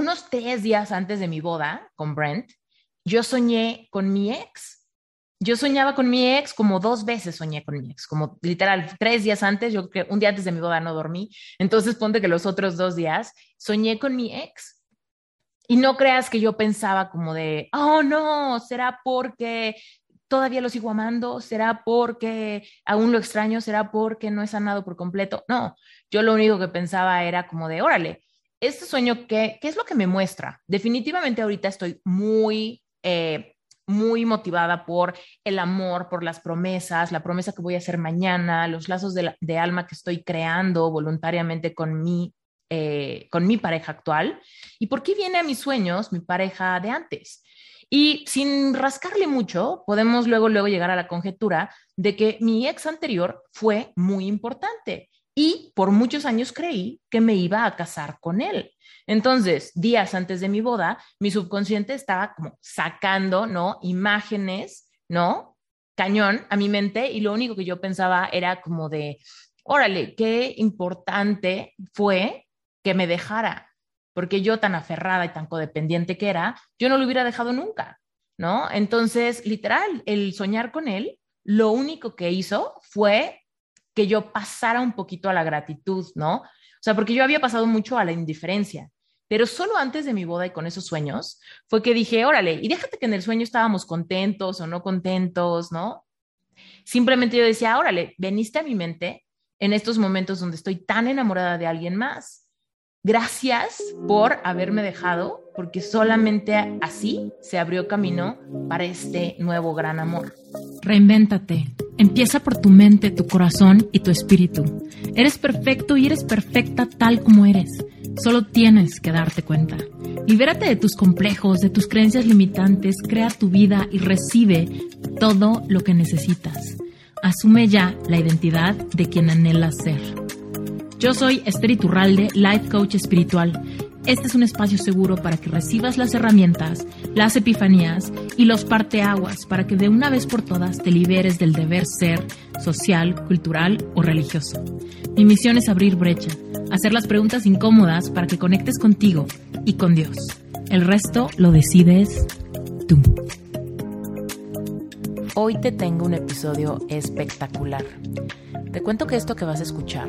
unos tres días antes de mi boda con Brent, yo soñé con mi ex. Yo soñaba con mi ex como dos veces soñé con mi ex, como literal tres días antes, yo que un día antes de mi boda no dormí, entonces ponte que los otros dos días soñé con mi ex. Y no creas que yo pensaba como de, oh no, será porque todavía lo sigo amando, será porque aún lo extraño, será porque no he sanado por completo. No, yo lo único que pensaba era como de, órale, este sueño, ¿qué, qué es lo que me muestra? Definitivamente ahorita estoy muy... Eh, muy motivada por el amor, por las promesas, la promesa que voy a hacer mañana, los lazos de, alma que estoy creando voluntariamente con mi, eh, con mi pareja actual. ¿Y por qué viene a mis sueños mi pareja de antes? Y sin rascarle mucho, podemos luego, luego llegar a la conjetura de que mi ex anterior fue muy importante y por muchos años creí que me iba a casar con él. Entonces, días antes de mi boda, mi subconsciente estaba como sacando, ¿no? Imágenes, ¿no? Cañón a mi mente y lo único que yo pensaba era como de, órale, qué importante fue que me dejara, porque yo tan aferrada y tan codependiente que era, yo no lo hubiera dejado nunca, ¿no? Entonces, literal, el soñar con él, lo único que hizo fue que yo pasara un poquito a la gratitud, ¿no? O sea, porque yo había pasado mucho a la indiferencia, pero solo antes de mi boda y con esos sueños fue que dije, órale, y déjate que en el sueño estábamos contentos o no contentos, ¿no? Simplemente yo decía, órale, veniste a mi mente en estos momentos donde estoy tan enamorada de alguien más. Gracias por haberme dejado, porque solamente así se abrió camino para este nuevo gran amor. Reinvéntate. Empieza por tu mente, tu corazón y tu espíritu. Eres perfecto y eres perfecta tal como eres. Solo tienes que darte cuenta. Libérate de tus complejos, de tus creencias limitantes, crea tu vida y recibe todo lo que necesitas. Asume ya la identidad de quien anhelas ser. Yo soy Esther Iturralde, Life Coach Espiritual. Este es un espacio seguro para que recibas las herramientas, las epifanías y los parteaguas para que de una vez por todas te liberes del deber ser social, cultural o religioso. Mi misión es abrir brecha, hacer las preguntas incómodas para que conectes contigo y con Dios. El resto lo decides tú. Hoy te tengo un episodio espectacular. Te cuento que esto que vas a escuchar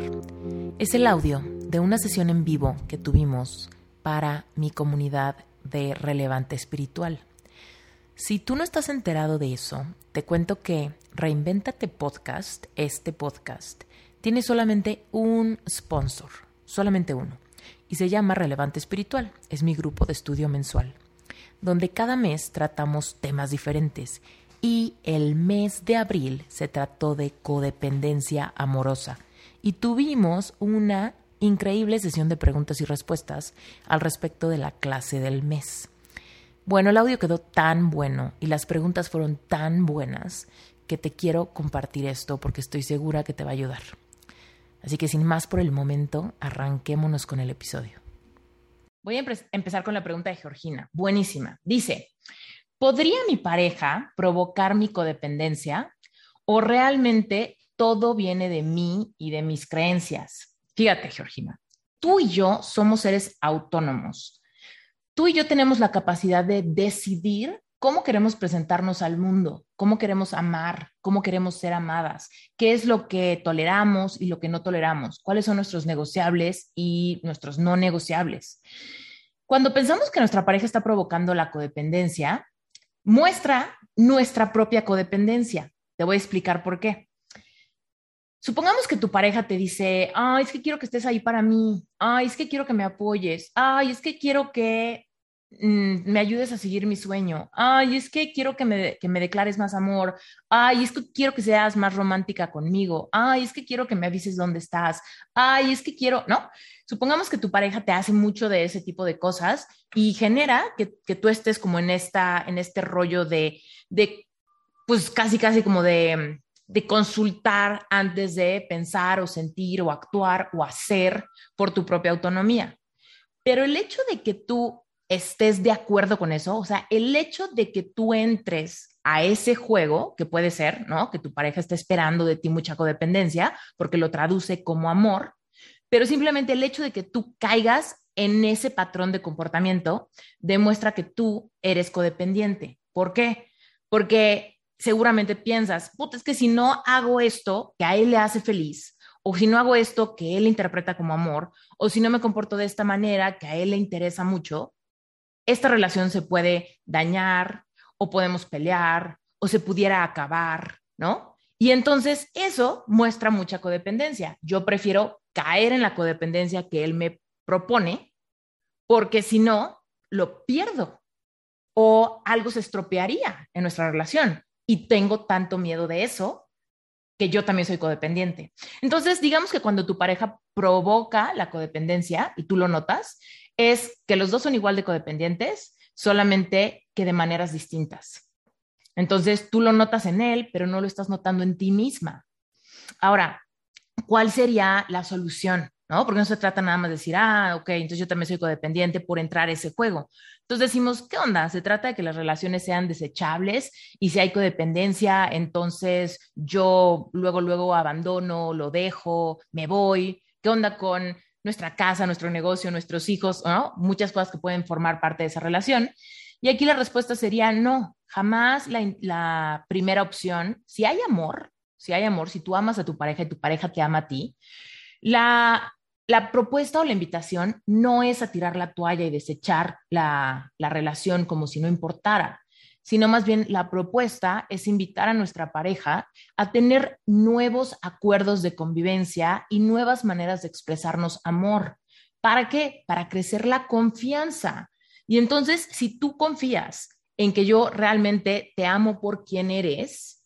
es el audio de una sesión en vivo que tuvimos para mi comunidad de relevante espiritual. Si tú no estás enterado de eso, te cuento que Reinventate Podcast, este podcast, tiene solamente un sponsor, solamente uno, y se llama Relevante Espiritual. Es mi grupo de estudio mensual, donde cada mes tratamos temas diferentes. Y el mes de abril se trató de codependencia amorosa y tuvimos una increíble sesión de preguntas y respuestas al respecto de la clase del mes. Bueno, el audio quedó tan bueno y las preguntas fueron tan buenas que te quiero compartir esto porque estoy segura que te va a ayudar. Así que sin más por el momento, arranquémonos con el episodio. Voy a empezar con la pregunta de Georgina. Buenísima. Dice, ¿podría mi pareja provocar mi codependencia o realmente todo viene de mí y de mis creencias. Fíjate, Georgina, tú y yo somos seres autónomos. Tú y yo tenemos la capacidad de decidir cómo queremos presentarnos al mundo, cómo queremos amar, cómo queremos ser amadas, qué es lo que toleramos y lo que no toleramos, cuáles son nuestros negociables y nuestros no negociables. Cuando pensamos que nuestra pareja está provocando la codependencia, muestra nuestra propia codependencia. Te voy a explicar por qué. Supongamos que tu pareja te dice, ay, es que quiero que estés ahí para mí, ay, es que quiero que me apoyes, ay, es que quiero que mm, me ayudes a seguir mi sueño, ay, es que quiero que me, que me declares más amor, ay, es que quiero que seas más romántica conmigo, ay, es que quiero que me avises dónde estás, ay, es que quiero, ¿no? Supongamos que tu pareja te hace mucho de ese tipo de cosas y genera que, que tú estés como en, esta, en este rollo de, de, pues casi, casi como de de consultar antes de pensar o sentir o actuar o hacer por tu propia autonomía. Pero el hecho de que tú estés de acuerdo con eso, o sea, el hecho de que tú entres a ese juego, que puede ser, ¿no? Que tu pareja esté esperando de ti mucha codependencia, porque lo traduce como amor, pero simplemente el hecho de que tú caigas en ese patrón de comportamiento demuestra que tú eres codependiente. ¿Por qué? Porque seguramente piensas, puta, es que si no hago esto que a él le hace feliz, o si no hago esto que él interpreta como amor, o si no me comporto de esta manera que a él le interesa mucho, esta relación se puede dañar o podemos pelear o se pudiera acabar, ¿no? Y entonces eso muestra mucha codependencia. Yo prefiero caer en la codependencia que él me propone, porque si no, lo pierdo o algo se estropearía en nuestra relación. Y tengo tanto miedo de eso que yo también soy codependiente. Entonces, digamos que cuando tu pareja provoca la codependencia y tú lo notas, es que los dos son igual de codependientes, solamente que de maneras distintas. Entonces, tú lo notas en él, pero no lo estás notando en ti misma. Ahora, ¿cuál sería la solución? ¿No? Porque no se trata nada más de decir, ah, ok, entonces yo también soy codependiente por entrar a ese juego. Entonces decimos, ¿qué onda? Se trata de que las relaciones sean desechables y si hay codependencia, entonces yo luego, luego abandono, lo dejo, me voy. ¿Qué onda con nuestra casa, nuestro negocio, nuestros hijos. Muchas cosas que pueden formar parte de esa relación. Y aquí la respuesta sería no, jamás la, la, primera opción, si hay amor, si hay amor, si tú amas a tu pareja y tu pareja te ama a ti, la, la propuesta o la invitación no es a tirar la toalla y desechar la, la relación como si no importara sino más bien la propuesta es invitar a nuestra pareja a tener nuevos acuerdos de convivencia y nuevas maneras de expresarnos amor. ¿Para qué? Para crecer la confianza. Y entonces, si tú confías en que yo realmente te amo por quien eres,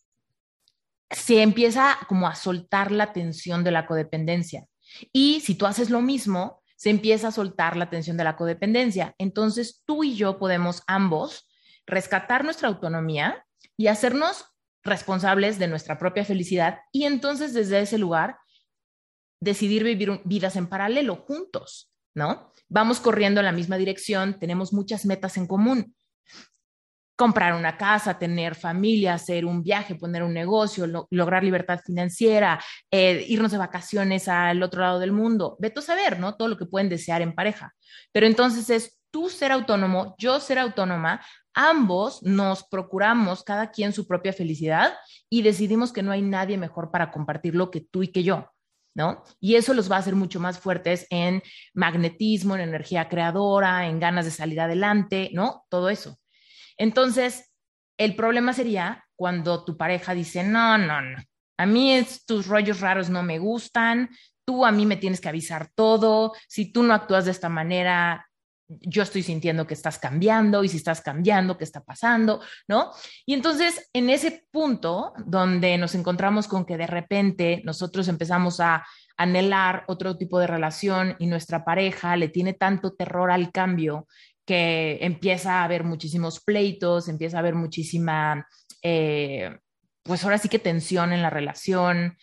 se empieza como a soltar la tensión de la codependencia. Y si tú haces lo mismo, se empieza a soltar la tensión de la codependencia. Entonces, tú y yo podemos ambos rescatar nuestra autonomía y hacernos responsables de nuestra propia felicidad y entonces desde ese lugar decidir vivir vidas en paralelo juntos, ¿no? Vamos corriendo en la misma dirección, tenemos muchas metas en común. Comprar una casa, tener familia, hacer un viaje, poner un negocio, lograr libertad financiera, eh, irnos de vacaciones al otro lado del mundo. Veto saber, ¿no? Todo lo que pueden desear en pareja. Pero entonces es tú ser autónomo, yo ser autónoma, ambos nos procuramos cada quien su propia felicidad y decidimos que no hay nadie mejor para compartirlo que tú y que yo. ¿No? Y eso los va a hacer mucho más fuertes en magnetismo, en energía creadora, en ganas de salir adelante, ¿no? Todo eso. Entonces, el problema sería cuando tu pareja dice, no, no, no, a mí tus rollos raros no me gustan, tú a mí me tienes que avisar todo, si tú no actúas de esta manera, yo estoy sintiendo que estás cambiando y si estás cambiando, ¿qué está pasando? ¿No? Y entonces, en ese punto donde nos encontramos con que de repente nosotros empezamos a anhelar otro tipo de relación y nuestra pareja le tiene tanto terror al cambio que empieza a haber muchísimos pleitos, empieza a haber muchísima, eh, pues ahora sí que tensión en la relación,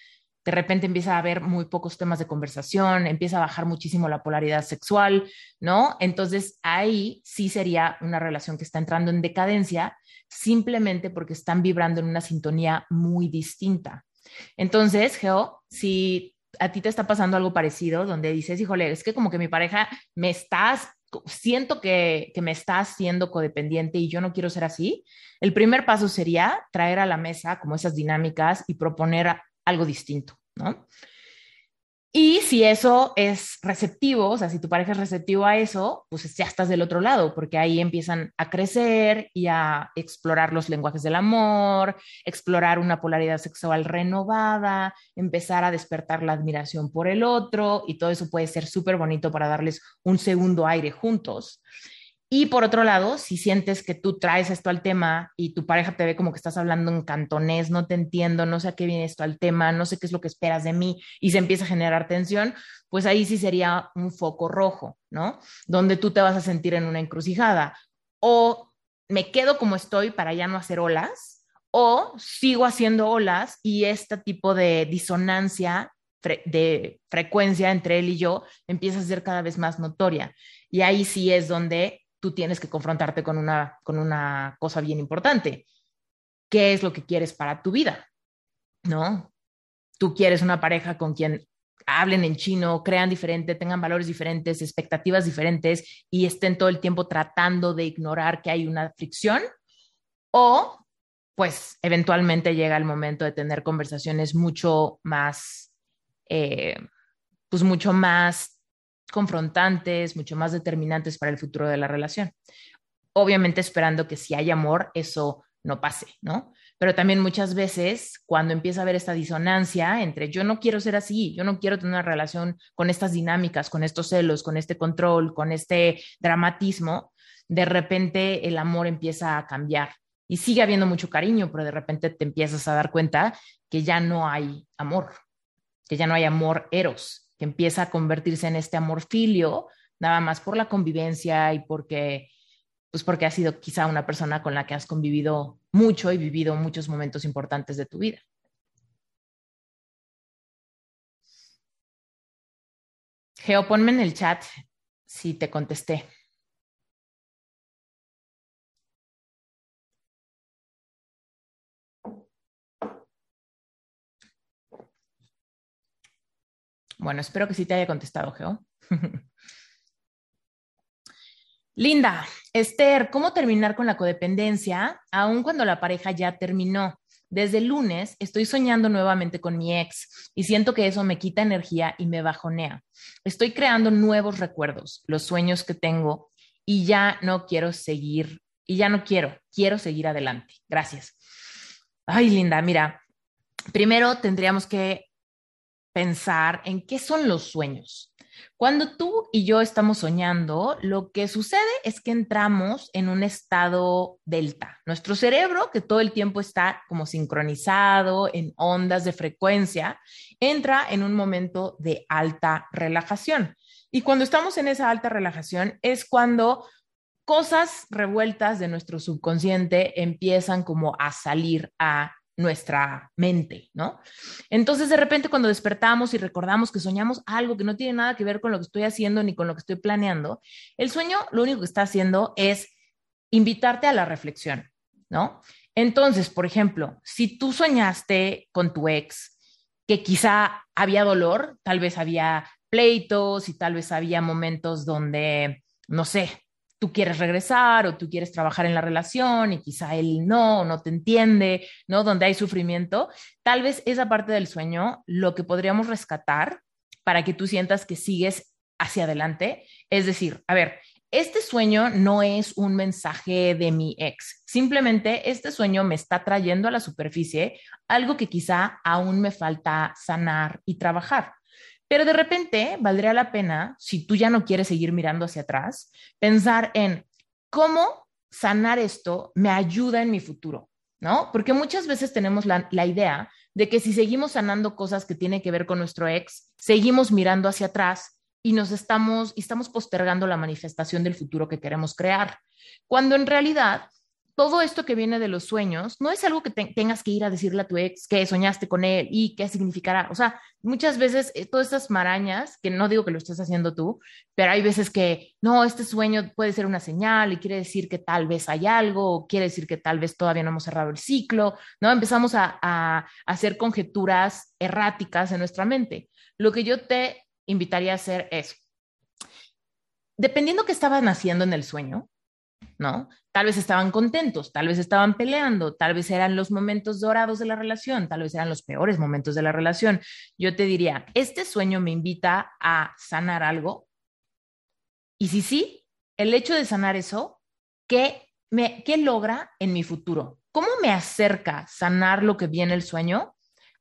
de repente empieza a haber muy pocos temas de conversación, empieza a bajar muchísimo la polaridad sexual, ¿no? Entonces ahí sí sería una relación que está entrando en decadencia simplemente porque están vibrando en una sintonía muy distinta. Entonces, Geo, si a ti te está pasando algo parecido, donde dices, híjole, es que como que mi pareja me estás, siento que, que me está haciendo codependiente y yo no quiero ser así, el primer paso sería traer a la mesa como esas dinámicas y proponer algo distinto, ¿no? Y si eso es receptivo, o sea, si tu pareja es receptivo a eso, pues ya estás del otro lado, porque ahí empiezan a crecer y a explorar los lenguajes del amor, explorar una polaridad sexual renovada, empezar a despertar la admiración por el otro, y todo eso puede ser súper bonito para darles un segundo aire juntos. Y por otro lado, si sientes que tú traes esto al tema y tu pareja te ve como que estás hablando en cantonés, no te entiendo, no sé a qué viene esto al tema, no sé qué es lo que esperas de mí y se empieza a generar tensión, pues ahí sí sería un foco rojo, ¿no? Donde tú te vas a sentir en una encrucijada. O me quedo como estoy para ya no hacer olas, o sigo haciendo olas y este tipo de disonancia de frecuencia entre él y yo empieza a ser cada vez más notoria. Y ahí sí es donde tú tienes que confrontarte con una, con una cosa bien importante. ¿Qué es lo que quieres para tu vida? ¿No? Tú quieres una pareja con quien hablen en chino, crean diferente, tengan valores diferentes, expectativas diferentes y estén todo el tiempo tratando de ignorar que hay una fricción o pues eventualmente llega el momento de tener conversaciones mucho más, eh, pues mucho más confrontantes, mucho más determinantes para el futuro de la relación. Obviamente esperando que si hay amor, eso no pase, ¿no? Pero también muchas veces cuando empieza a haber esta disonancia entre yo no quiero ser así, yo no quiero tener una relación con estas dinámicas, con estos celos, con este control, con este dramatismo, de repente el amor empieza a cambiar y sigue habiendo mucho cariño, pero de repente te empiezas a dar cuenta que ya no hay amor, que ya no hay amor eros, empieza a convertirse en este amor filio, nada más por la convivencia y porque pues porque has sido quizá una persona con la que has convivido mucho y vivido muchos momentos importantes de tu vida. Geo, ponme en el chat si te contesté. Bueno, espero que sí te haya contestado, Geo. Linda, Esther, ¿cómo terminar con la codependencia aun cuando la pareja ya terminó? Desde el lunes estoy soñando nuevamente con mi ex y siento que eso me quita energía y me bajonea. Estoy creando nuevos recuerdos, los sueños que tengo y ya no quiero seguir, y ya no quiero, quiero seguir adelante. Gracias. Ay, Linda, mira, primero tendríamos que pensar en qué son los sueños. Cuando tú y yo estamos soñando, lo que sucede es que entramos en un estado delta. Nuestro cerebro, que todo el tiempo está como sincronizado en ondas de frecuencia, entra en un momento de alta relajación. Y cuando estamos en esa alta relajación es cuando cosas revueltas de nuestro subconsciente empiezan como a salir a nuestra mente, ¿no? Entonces, de repente, cuando despertamos y recordamos que soñamos algo que no tiene nada que ver con lo que estoy haciendo ni con lo que estoy planeando, el sueño lo único que está haciendo es invitarte a la reflexión, ¿no? Entonces, por ejemplo, si tú soñaste con tu ex, que quizá había dolor, tal vez había pleitos y tal vez había momentos donde, no sé, tú quieres regresar o tú quieres trabajar en la relación y quizá él no, no te entiende, ¿no? Donde hay sufrimiento, tal vez esa parte del sueño, lo que podríamos rescatar para que tú sientas que sigues hacia adelante, es decir, a ver, este sueño no es un mensaje de mi ex, simplemente este sueño me está trayendo a la superficie algo que quizá aún me falta sanar y trabajar. Pero de repente valdría la pena, si tú ya no quieres seguir mirando hacia atrás, pensar en cómo sanar esto me ayuda en mi futuro, ¿no? Porque muchas veces tenemos la, idea de que si seguimos sanando cosas que tienen que ver con nuestro ex, seguimos mirando hacia atrás y nos estamos, y estamos postergando la manifestación del futuro que queremos crear. Cuando en realidad todo esto que viene de los sueños no es algo que tengas que ir a decirle a tu ex que soñaste con él y qué significará. O sea, muchas veces eh, todas estas marañas, que no digo que lo estés haciendo tú, pero hay veces que no, este sueño puede ser una señal y quiere decir que tal vez hay algo, o quiere decir que tal vez todavía no hemos cerrado el ciclo, ¿no? Empezamos a, a hacer conjeturas erráticas en nuestra mente. Lo que yo te invitaría a hacer es, dependiendo qué estaban haciendo en el sueño, ¿no? Tal vez estaban contentos, tal vez estaban peleando, tal vez eran los momentos dorados de la relación, tal vez eran los peores momentos de la relación. Yo te diría, ¿este sueño me invita a sanar algo? Y si sí, el hecho de sanar eso, ¿qué, me, qué logra en mi futuro? ¿Cómo me acerca sanar lo que viene el sueño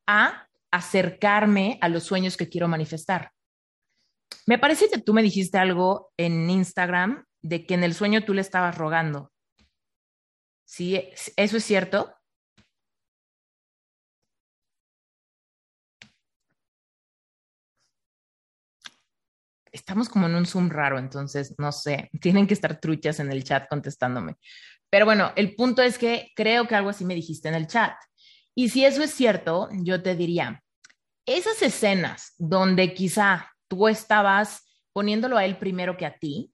a acercarme a los sueños que quiero manifestar? Me parece que tú me dijiste algo en Instagram de que en el sueño tú le estabas rogando. ¿Sí? ¿Eso es cierto? Estamos como en un Zoom raro, entonces no sé, tienen que estar truchas en el chat contestándome. Pero bueno, el punto es que creo que algo así me dijiste en el chat. Y si eso es cierto, yo te diría, esas escenas donde quizá tú estabas poniéndolo a él primero que a ti,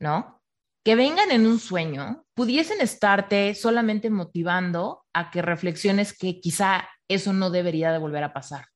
¿no? que vengan en un sueño pudiesen estarte solamente motivando a que reflexiones que quizá eso no debería de volver a pasar,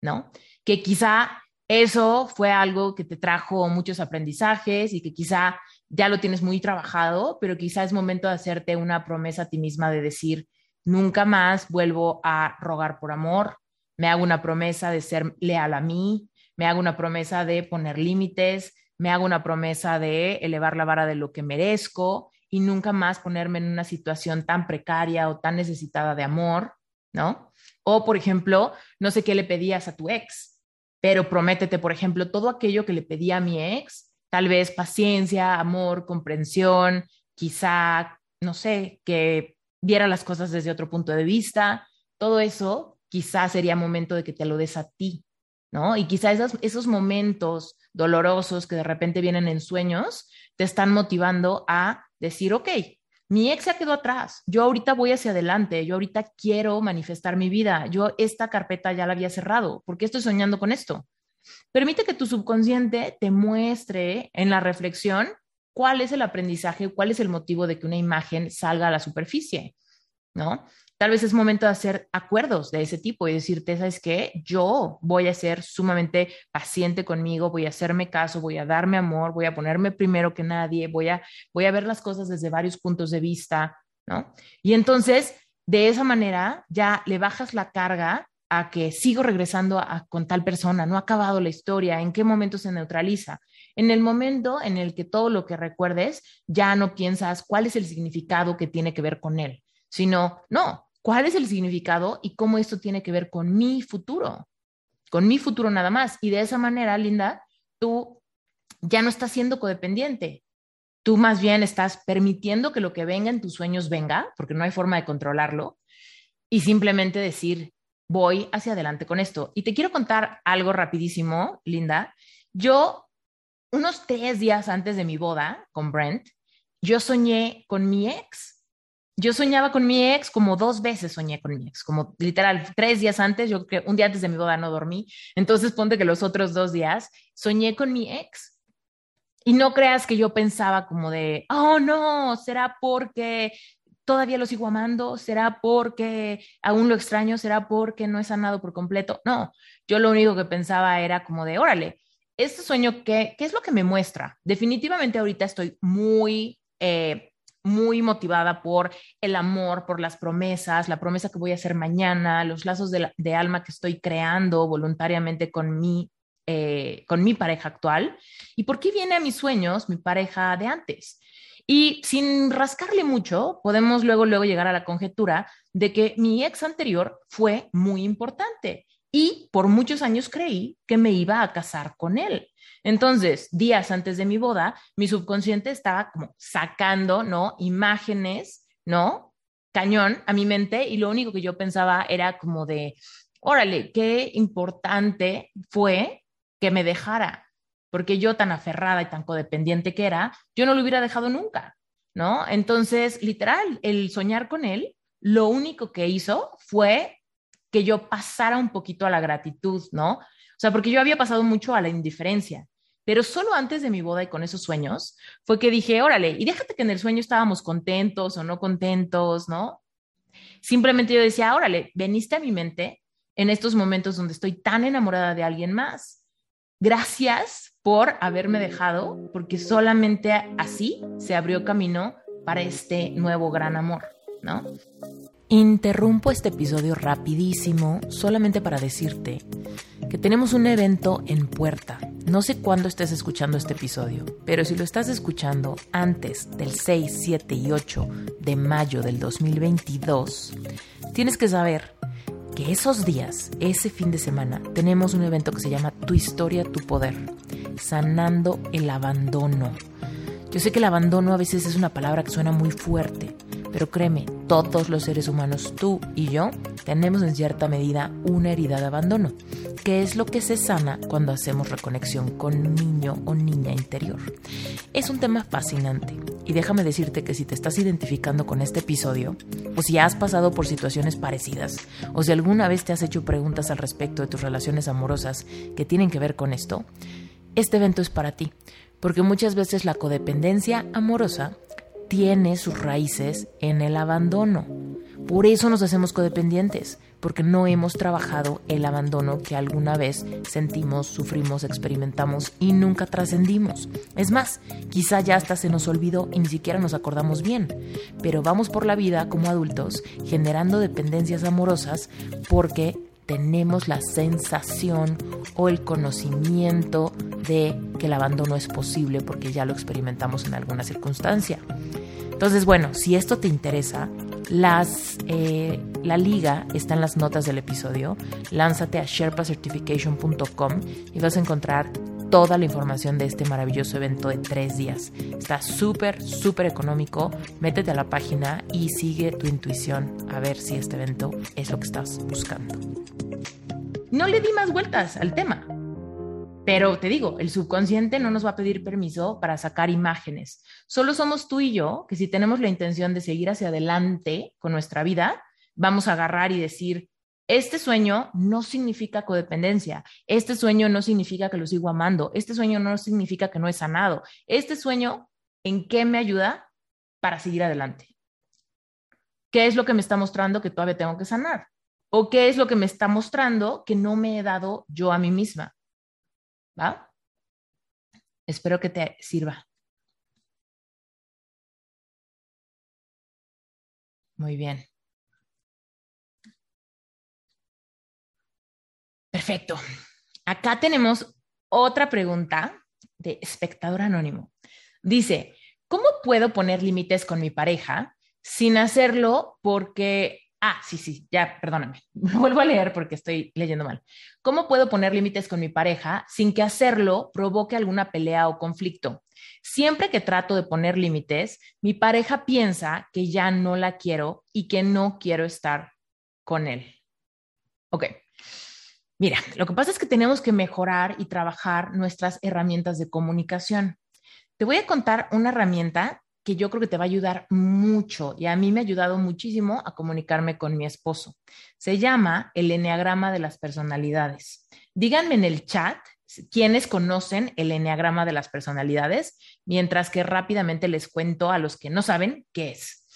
¿no? que quizá eso fue algo que te trajo muchos aprendizajes y que quizá ya lo tienes muy trabajado, pero quizá es momento de hacerte una promesa a ti misma de decir, nunca más vuelvo a rogar por amor, me hago una promesa de ser leal a mí, me hago una promesa de poner límites, me hago una promesa de elevar la vara de lo que merezco y nunca más ponerme en una situación tan precaria o tan necesitada de amor, ¿no? O, por ejemplo, no sé qué le pedías a tu ex, pero prométete, por ejemplo, todo aquello que le pedía a mi ex, tal vez paciencia, amor, comprensión, quizá, no sé, que viera las cosas desde otro punto de vista, todo eso quizá sería momento de que te lo des a ti, ¿no? Y quizá esos, esos momentos dolorosos que de repente vienen en sueños te están motivando a decir, ok, mi ex ya quedó atrás, yo ahorita voy hacia adelante, yo ahorita quiero manifestar mi vida, yo esta carpeta ya la había cerrado, ¿por qué estoy soñando con esto? Permite que tu subconsciente te muestre en la reflexión cuál es el aprendizaje, cuál es el motivo de que una imagen salga a la superficie, ¿no? Tal vez es momento de hacer acuerdos de ese tipo y decirte, ¿sabes qué? Yo voy a ser sumamente paciente conmigo, voy a hacerme caso, voy a darme amor, voy a ponerme primero que nadie, voy a, voy a ver las cosas desde varios puntos de vista, ¿no? Y entonces, de esa manera, ya le bajas la carga a que sigo regresando a, con tal persona, no ha acabado la historia, en qué momento se neutraliza. En el momento en el que todo lo que recuerdes ya no piensas cuál es el significado que tiene que ver con él, sino, no, cuál es el significado y cómo esto tiene que ver con mi futuro, con mi futuro nada más. Y de esa manera, Linda, tú ya no estás siendo codependiente. Tú más bien estás permitiendo que lo que venga en tus sueños venga, porque no hay forma de controlarlo, y simplemente decir, voy hacia adelante con esto. Y te quiero contar algo rapidísimo, Linda. Yo, unos tres días antes de mi boda con Brent, yo soñé con mi ex yo soñaba con mi ex como dos veces soñé con mi ex, como literal tres días antes, yo que un día antes de mi boda no dormí, entonces ponte que los otros dos días soñé con mi ex. Y no creas que yo pensaba como de, oh no, será porque todavía lo sigo amando, será porque aún lo extraño, será porque no he sanado por completo. No, yo lo único que pensaba era como de, órale, este sueño, ¿qué, qué es lo que me muestra? Definitivamente ahorita estoy muy... Eh, muy motivada por el amor, por las promesas, la promesa que voy a hacer mañana, los lazos de, alma que estoy creando voluntariamente con mi, eh, con mi pareja actual. ¿Y por qué viene a mis sueños mi pareja de antes? Y sin rascarle mucho, podemos luego, luego llegar a la conjetura de que mi ex anterior fue muy importante y por muchos años creí que me iba a casar con él. Entonces, días antes de mi boda, mi subconsciente estaba como sacando, ¿no? Imágenes, ¿no? Cañón a mi mente y lo único que yo pensaba era como de, órale, qué importante fue que me dejara, porque yo tan aferrada y tan codependiente que era, yo no lo hubiera dejado nunca, ¿no? Entonces, literal, el soñar con él, lo único que hizo fue que yo pasara un poquito a la gratitud, ¿no? O sea, porque yo había pasado mucho a la indiferencia. Pero solo antes de mi boda y con esos sueños fue que dije, órale, y déjate que en el sueño estábamos contentos o no contentos, ¿no? Simplemente yo decía, órale, veniste a mi mente en estos momentos donde estoy tan enamorada de alguien más. Gracias por haberme dejado, porque solamente así se abrió camino para este nuevo gran amor, ¿no? Interrumpo este episodio rapidísimo solamente para decirte que tenemos un evento en puerta. No sé cuándo estés escuchando este episodio, pero si lo estás escuchando antes del 6, 7 y 8 de mayo del 2022, tienes que saber que esos días, ese fin de semana, tenemos un evento que se llama Tu historia, tu poder, sanando el abandono. Yo sé que el abandono a veces es una palabra que suena muy fuerte, pero créeme, todos los seres humanos, tú y yo, tenemos en cierta medida una herida de abandono, que es lo que se sana cuando hacemos reconexión con niño o niña interior. Es un tema fascinante y déjame decirte que si te estás identificando con este episodio, o si has pasado por situaciones parecidas, o si alguna vez te has hecho preguntas al respecto de tus relaciones amorosas que tienen que ver con esto, este evento es para ti, porque muchas veces la codependencia amorosa tiene sus raíces en el abandono. Por eso nos hacemos codependientes, porque no hemos trabajado el abandono que alguna vez sentimos, sufrimos, experimentamos y nunca trascendimos. Es más, quizá ya hasta se nos olvidó y ni siquiera nos acordamos bien, pero vamos por la vida como adultos generando dependencias amorosas porque tenemos la sensación o el conocimiento de que el abandono es posible porque ya lo experimentamos en alguna circunstancia. Entonces, bueno, si esto te interesa, las, eh, la liga está en las notas del episodio. Lánzate a sherpacertification.com y vas a encontrar toda la información de este maravilloso evento de tres días. Está súper, súper económico. Métete a la página y sigue tu intuición a ver si este evento es lo que estás buscando. No le di más vueltas al tema. Pero te digo, el subconsciente no nos va a pedir permiso para sacar imágenes. Solo somos tú y yo que si tenemos la intención de seguir hacia adelante con nuestra vida, vamos a agarrar y decir, este sueño no significa codependencia, este sueño no significa que lo sigo amando, este sueño no significa que no he sanado, este sueño, ¿en qué me ayuda para seguir adelante? ¿Qué es lo que me está mostrando que todavía tengo que sanar? ¿O qué es lo que me está mostrando que no me he dado yo a mí misma? ¿Va? Espero que te sirva. Muy bien. Perfecto. Acá tenemos otra pregunta de espectador anónimo. Dice, ¿cómo puedo poner límites con mi pareja sin hacerlo porque Ah, sí, sí, ya, perdóname. Vuelvo a leer porque estoy leyendo mal. ¿Cómo puedo poner límites con mi pareja sin que hacerlo provoque alguna pelea o conflicto? Siempre que trato de poner límites, mi pareja piensa que ya no la quiero y que no quiero estar con él. Ok. Mira, lo que pasa es que tenemos que mejorar y trabajar nuestras herramientas de comunicación. Te voy a contar una herramienta que yo creo que te va a ayudar mucho y a mí me ha ayudado muchísimo a comunicarme con mi esposo. Se llama el Enneagrama de las Personalidades. Díganme en el chat quiénes conocen el Enneagrama de las Personalidades, mientras que rápidamente les cuento a los que no saben qué es.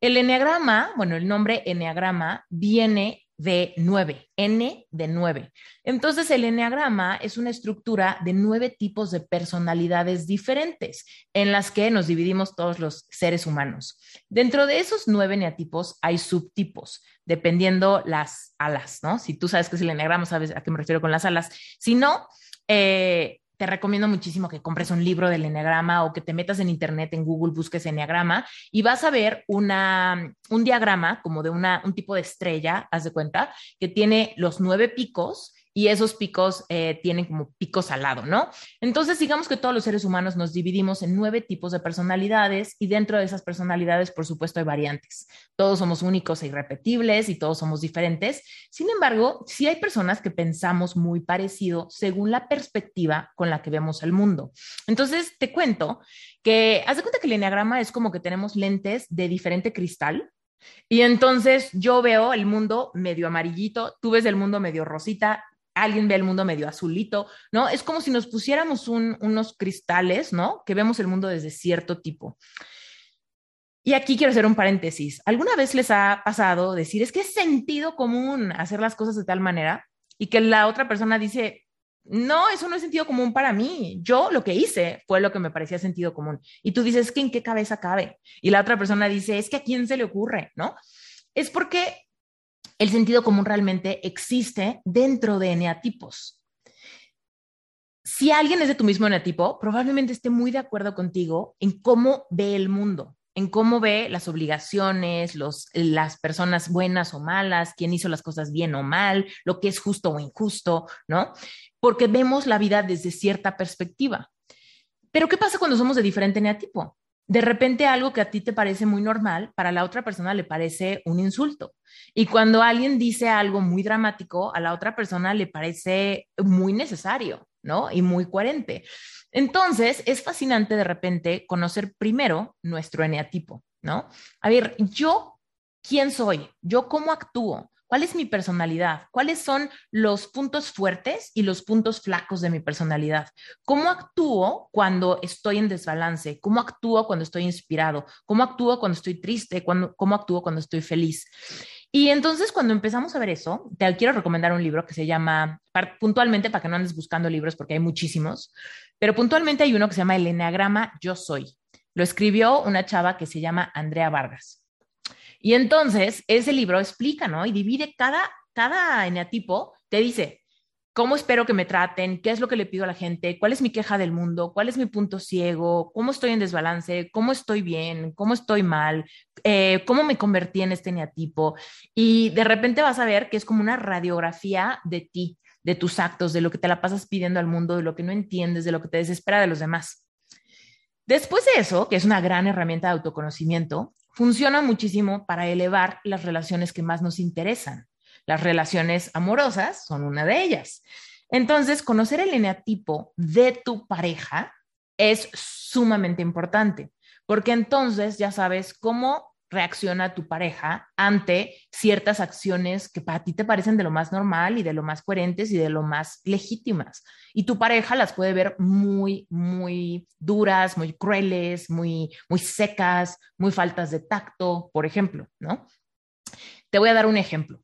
El Enneagrama, bueno, el nombre Enneagrama viene de nueve, N de nueve. Entonces, el Enneagrama es una estructura de nueve tipos de personalidades diferentes en las que nos dividimos todos los seres humanos. Dentro de esos nueve eneatipos hay subtipos, dependiendo las alas, ¿no? Si tú sabes que es el Enneagrama, sabes a qué me refiero con las alas. Si no, eh, te recomiendo muchísimo que compres un libro del Enneagrama o que te metas en internet, en Google, busques Enneagrama y vas a ver una, un diagrama como de una, un tipo de estrella, haz de cuenta, que tiene los nueve picos y esos picos eh, tienen como picos al lado, ¿no? Entonces, digamos que todos los seres humanos nos dividimos en nueve tipos de personalidades y dentro de esas personalidades, por supuesto, hay variantes. Todos somos únicos e irrepetibles y todos somos diferentes. Sin embargo, sí hay personas que pensamos muy parecido según la perspectiva con la que vemos el mundo. Entonces, te cuento que haz de cuenta que el enneagrama es como que tenemos lentes de diferente cristal y entonces yo veo el mundo medio amarillito, tú ves el mundo medio rosita, alguien ve el mundo medio azulito, ¿no? Es como si nos pusiéramos unos cristales, ¿no? Que vemos el mundo desde cierto tipo. Y aquí quiero hacer un paréntesis. ¿Alguna vez les ha pasado decir, es que es sentido común hacer las cosas de tal manera y que la otra persona dice, no, eso no es sentido común para mí. Yo lo que hice fue lo que me parecía sentido común. Y tú dices, ¿que en qué cabeza cabe? Y la otra persona dice, es que a quién se le ocurre, ¿no? Es porque el sentido común realmente existe dentro de eneatipos. Si alguien es de tu mismo eneatipo, probablemente esté muy de acuerdo contigo en cómo ve el mundo, en cómo ve las obligaciones, los, las personas buenas o malas, quién hizo las cosas bien o mal, lo que es justo o injusto, ¿no? Porque vemos la vida desde cierta perspectiva. Pero ¿qué pasa cuando somos de diferente eneatipo? De repente algo que a ti te parece muy normal, para la otra persona le parece un insulto. Y cuando alguien dice algo muy dramático, a la otra persona le parece muy necesario, ¿no? Y muy coherente. Entonces, es fascinante de repente conocer primero nuestro eneatipo, ¿no? A ver, yo, ¿quién soy? ¿Yo cómo actúo? ¿Cuál es mi personalidad? ¿Cuáles son los puntos fuertes y los puntos flacos de mi personalidad? ¿Cómo actúo cuando estoy en desbalance? ¿Cómo actúo cuando estoy inspirado? ¿Cómo actúo cuando estoy triste? ¿Cómo actúo cuando estoy feliz? Y entonces cuando empezamos a ver eso, te quiero recomendar un libro que se llama, puntualmente para que no andes buscando libros porque hay muchísimos, pero puntualmente hay uno que se llama El Enneagrama Yo Soy. Lo escribió una chava que se llama Andrea Vargas. Y entonces ese libro explica, ¿no? Y divide cada, cada eneatipo, te dice, ¿Cómo espero que me traten? ¿Qué es lo que le pido a la gente? ¿Cuál es mi queja del mundo? ¿Cuál es mi punto ciego? ¿Cómo estoy en desbalance? ¿Cómo estoy bien? ¿Cómo estoy mal? Eh, ¿Cómo me convertí en este neatipo? Y de repente vas a ver que es como una radiografía de ti, de tus actos, de lo que te la pasas pidiendo al mundo, de lo que no entiendes, de lo que te desespera de los demás. Después de eso, que es una gran herramienta de autoconocimiento, funciona muchísimo para elevar las relaciones que más nos interesan. Las relaciones amorosas son una de ellas. Entonces, conocer el eneatipo de tu pareja es sumamente importante, porque entonces ya sabes cómo reacciona tu pareja ante ciertas acciones que para ti te parecen de lo más normal y de lo más coherentes y de lo más legítimas. Y tu pareja las puede ver muy, muy duras, muy crueles, muy, muy secas, muy faltas de tacto, por ejemplo, ¿no? Te voy a dar un ejemplo.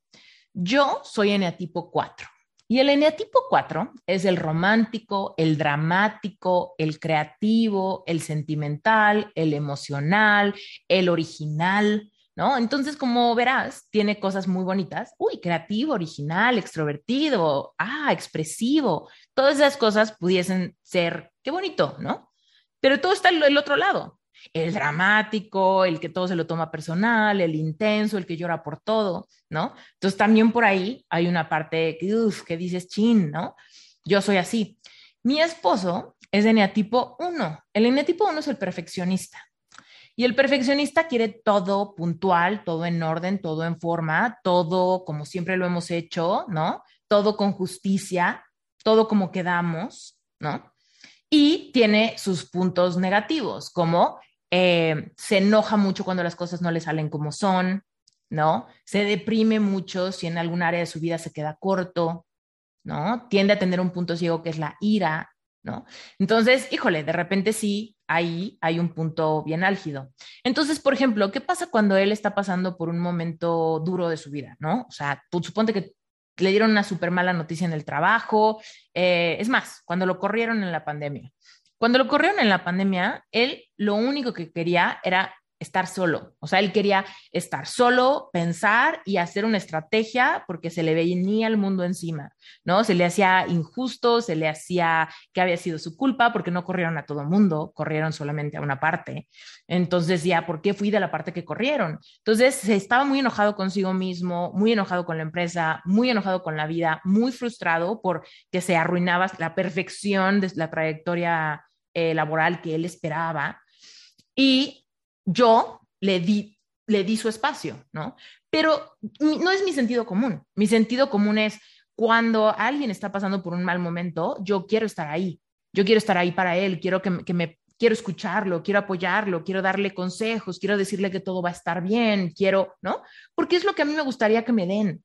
Yo soy eneatipo 4 y el eneatipo 4 es el romántico, el dramático, el creativo, el sentimental, el emocional, el original, ¿no? Entonces, como verás, tiene cosas muy bonitas. Uy, creativo, original, extrovertido, ah, expresivo. Todas esas cosas pudiesen ser, qué bonito, ¿no? Pero todo está el otro lado el dramático, el que todo se lo toma personal, el intenso, el que llora por todo, ¿no? Entonces también por ahí hay una parte que, dices, chin, ¿no? Yo soy así. Mi esposo es de eneatipo 1. El eneatipo 1 es el perfeccionista. Y el perfeccionista quiere todo puntual, todo en orden, todo en forma, todo como siempre lo hemos hecho, ¿no? Todo con justicia, todo como quedamos, ¿no? Y tiene sus puntos negativos, como eh, se enoja mucho cuando las cosas no le salen como son, ¿no? Se deprime mucho si en algún área de su vida se queda corto, ¿no? Tiende a tener un punto ciego que es la ira, ¿no? Entonces, híjole, de repente sí, ahí hay un punto bien álgido. Entonces, por ejemplo, ¿qué pasa cuando él está pasando por un momento duro de su vida, ¿no? O sea, tú suponte que le dieron una súper mala noticia en el trabajo, eh, es más, cuando lo corrieron en la pandemia, cuando lo corrieron en la pandemia, él lo único que quería era estar solo. O sea, él quería estar solo, pensar y hacer una estrategia porque se le venía el mundo encima, ¿no? Se le hacía injusto, se le hacía que había sido su culpa porque no corrieron a todo mundo, corrieron solamente a una parte. Entonces, ya, ¿por qué fui de la parte que corrieron? Entonces, se estaba muy enojado consigo mismo, muy enojado con la empresa, muy enojado con la vida, muy frustrado porque se arruinaba la perfección de la trayectoria eh, laboral que él esperaba. Y yo le di, le di su espacio, ¿no? Pero no es mi sentido común. Mi sentido común es cuando alguien está pasando por un mal momento, yo quiero estar ahí. Yo quiero estar ahí para él, quiero que, que me quiero escucharlo, quiero apoyarlo, quiero darle consejos, quiero decirle que todo va a estar bien, quiero, ¿no? Porque es lo que a mí me gustaría que me den,